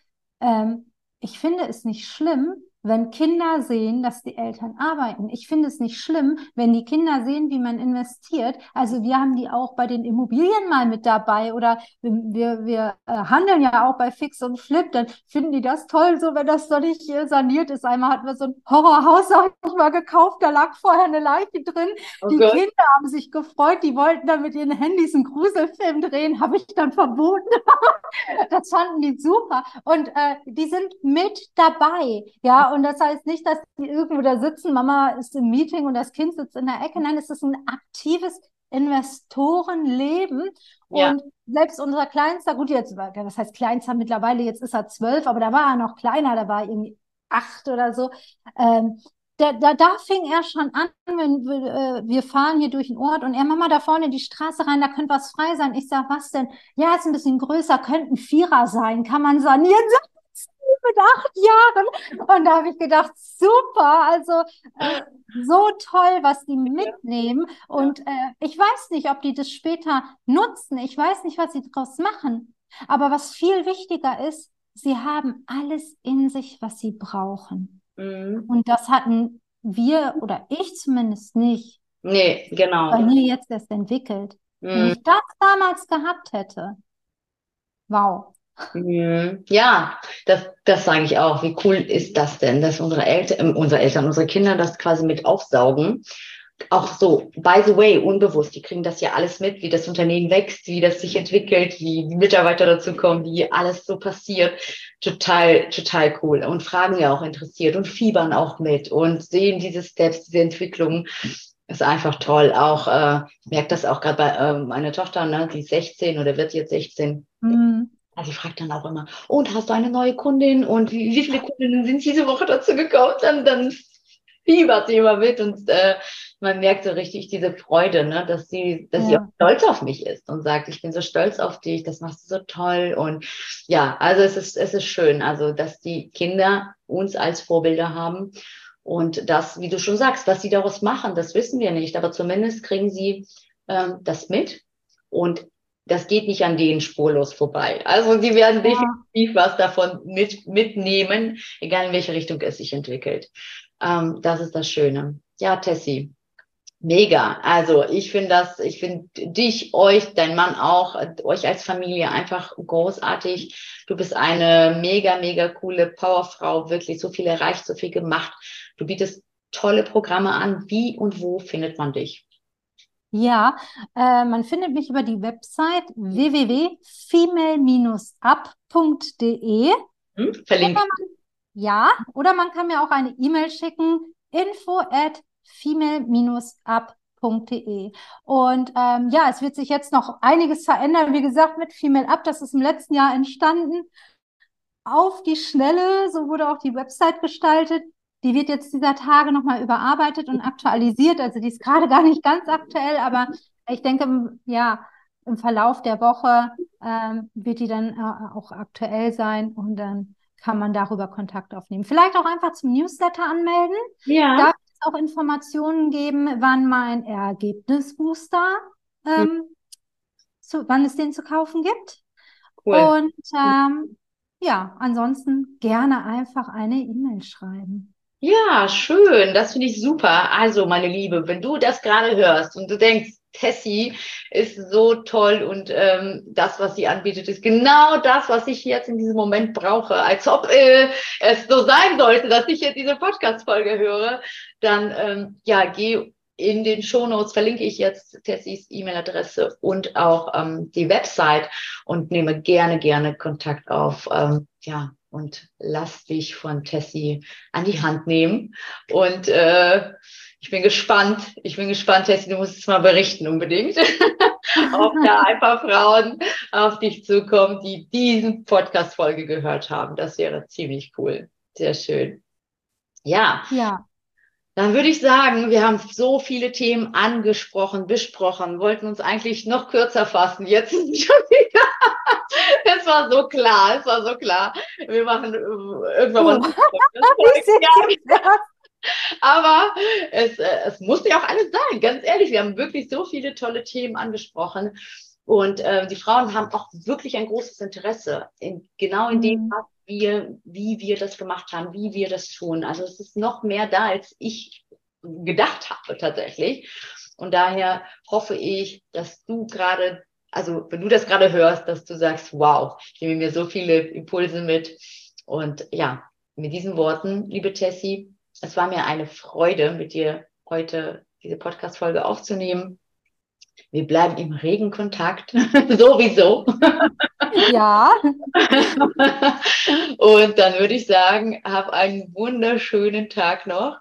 ähm, ich finde es nicht schlimm, wenn Kinder sehen, dass die Eltern arbeiten. Ich finde es nicht schlimm, wenn die Kinder sehen, wie man investiert. Also wir haben die auch bei den Immobilien mal mit dabei oder wir, wir äh, handeln ja auch bei Fix und Flip. Dann finden die das toll, so wenn das noch nicht äh, saniert ist. Einmal hatten wir so ein Horrorhaus, [laughs] ich mal gekauft, da lag vorher eine Leiche drin. Oh die Gott. Kinder haben sich gefreut, die wollten dann mit ihren Handys einen Gruselfilm drehen, habe ich dann verboten. [laughs] das fanden die super. Und äh, die sind mit dabei. Ja, und das heißt nicht, dass die irgendwo da sitzen, Mama ist im Meeting und das Kind sitzt in der Ecke. Nein, es ist ein aktives Investorenleben. Ja. Und selbst unser Kleinster, gut, jetzt, was heißt Kleinster mittlerweile, jetzt ist er zwölf, aber da war er noch kleiner, da war irgendwie acht oder so. Ähm, da, da, da fing er schon an, wenn wir, äh, wir fahren hier durch den Ort und er, Mama, da vorne die Straße rein, da könnte was frei sein. Ich sag, was denn? Ja, ist ein bisschen größer, könnten Vierer sein, kann man sanieren mit acht Jahren. Und da habe ich gedacht, super, also äh, so toll, was die mitnehmen. Und äh, ich weiß nicht, ob die das später nutzen. Ich weiß nicht, was sie daraus machen. Aber was viel wichtiger ist, sie haben alles in sich, was sie brauchen. Mhm. Und das hatten wir oder ich zumindest nicht. Nee, genau. Bei mir jetzt erst entwickelt. Mhm. Wenn ich das damals gehabt hätte, wow. Mhm. Ja, das, das sage ich auch. Wie cool ist das denn, dass unsere Eltern, äh, unsere Eltern, unsere Kinder das quasi mit aufsaugen? Auch so, by the way, unbewusst, die kriegen das ja alles mit, wie das Unternehmen wächst, wie das sich entwickelt, wie die Mitarbeiter dazu kommen, wie alles so passiert. Total, total cool. Und fragen ja auch interessiert und fiebern auch mit und sehen diese Steps, diese Entwicklungen ist einfach toll. Auch äh, ich merke das auch gerade bei äh, meiner Tochter, ne, die ist 16 oder wird jetzt 16. Mhm. Also ich frage dann auch immer, und hast du eine neue Kundin? Und wie, wie viele Kundinnen sind diese Woche dazu gekommen? Dann, dann fiebert sie immer mit und äh, man merkt so richtig diese Freude, ne, dass sie, dass ja. sie auch stolz auf mich ist und sagt, ich bin so stolz auf dich, das machst du so toll. Und ja, also es ist, es ist schön, also dass die Kinder uns als Vorbilder haben. Und das, wie du schon sagst, was sie daraus machen, das wissen wir nicht, aber zumindest kriegen sie ähm, das mit. Und das geht nicht an denen spurlos vorbei. Also sie werden ja. definitiv was davon mit, mitnehmen, egal in welche Richtung es sich entwickelt. Ähm, das ist das Schöne. Ja, Tessie. Mega. Also ich finde das, ich finde dich, euch, dein Mann auch, euch als Familie einfach großartig. Du bist eine mega, mega coole Powerfrau, wirklich so viel erreicht, so viel gemacht. Du bietest tolle Programme an. Wie und wo findet man dich? Ja, äh, man findet mich über die Website www.female-up.de. Hm, verlinkt. Ja, oder man kann mir auch eine E-Mail schicken, info at female-up.de. Und ähm, ja, es wird sich jetzt noch einiges verändern. Wie gesagt, mit Female Up, das ist im letzten Jahr entstanden. Auf die Schnelle, so wurde auch die Website gestaltet. Die wird jetzt dieser Tage nochmal überarbeitet und aktualisiert. Also die ist gerade gar nicht ganz aktuell, aber ich denke, ja, im Verlauf der Woche ähm, wird die dann äh, auch aktuell sein und dann kann man darüber Kontakt aufnehmen. Vielleicht auch einfach zum Newsletter anmelden. Ja. Da wird es auch Informationen geben, wann mein Ergebnisbooster, ähm, hm. zu, wann es den zu kaufen gibt. Cool. Und ähm, ja, ansonsten gerne einfach eine E-Mail schreiben. Ja, schön. Das finde ich super. Also, meine Liebe, wenn du das gerade hörst und du denkst, Tessie ist so toll und ähm, das, was sie anbietet, ist genau das, was ich jetzt in diesem Moment brauche. Als ob äh, es so sein sollte, dass ich jetzt diese Podcast-Folge höre, dann ähm, ja, geh in den Shownotes verlinke ich jetzt Tessies E-Mail-Adresse und auch ähm, die Website und nehme gerne, gerne Kontakt auf. Ähm, ja, und lass dich von Tessie an die Hand nehmen. Und äh, ich bin gespannt. Ich bin gespannt, Tessie, du musst es mal berichten unbedingt. [laughs] ob da ein paar Frauen auf dich zukommen, die diesen Podcast-Folge gehört haben. Das wäre ziemlich cool. Sehr schön. Ja. Ja. Dann würde ich sagen, wir haben so viele Themen angesprochen, besprochen, wollten uns eigentlich noch kürzer fassen. Jetzt schon wieder. Es war so klar, es war so klar. Wir machen äh, irgendwann mal. [laughs] Uh. Aber es, äh, es musste ja auch alles sein, ganz ehrlich. Wir haben wirklich so viele tolle Themen angesprochen. Und äh, die Frauen haben auch wirklich ein großes Interesse in genau in dem, mhm. wir, wie wir das gemacht haben, wie wir das tun. Also es ist noch mehr da, als ich gedacht habe tatsächlich. Und daher hoffe ich, dass du gerade, also wenn du das gerade hörst, dass du sagst, wow, ich nehme mir so viele Impulse mit. Und ja, mit diesen Worten, liebe Tessie, es war mir eine Freude, mit dir heute diese Podcast-Folge aufzunehmen. Wir bleiben im regen Kontakt, [laughs] sowieso. Ja. [laughs] und dann würde ich sagen, hab einen wunderschönen Tag noch.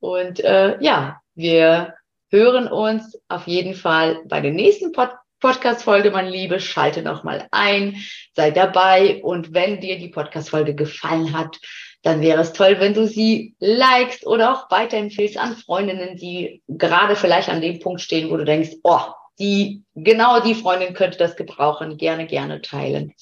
Und äh, ja, wir hören uns auf jeden Fall bei der nächsten Pod Podcast-Folge, mein Liebe. Schalte nochmal ein, sei dabei. Und wenn dir die Podcast-Folge gefallen hat, dann wäre es toll, wenn du sie likest oder auch weiterempfehlst an Freundinnen, die gerade vielleicht an dem Punkt stehen, wo du denkst, oh, die, genau die Freundin könnte das gebrauchen. Gerne, gerne teilen.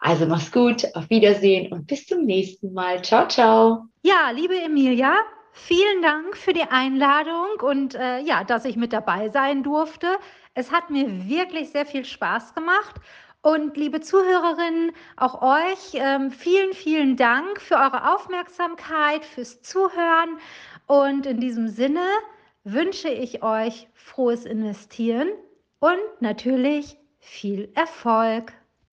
Also mach's gut, auf Wiedersehen und bis zum nächsten Mal. Ciao, ciao. Ja, liebe Emilia, vielen Dank für die Einladung und äh, ja, dass ich mit dabei sein durfte. Es hat mir wirklich sehr viel Spaß gemacht. Und liebe Zuhörerinnen, auch euch ähm, vielen, vielen Dank für eure Aufmerksamkeit, fürs Zuhören. Und in diesem Sinne wünsche ich euch frohes Investieren und natürlich viel Erfolg.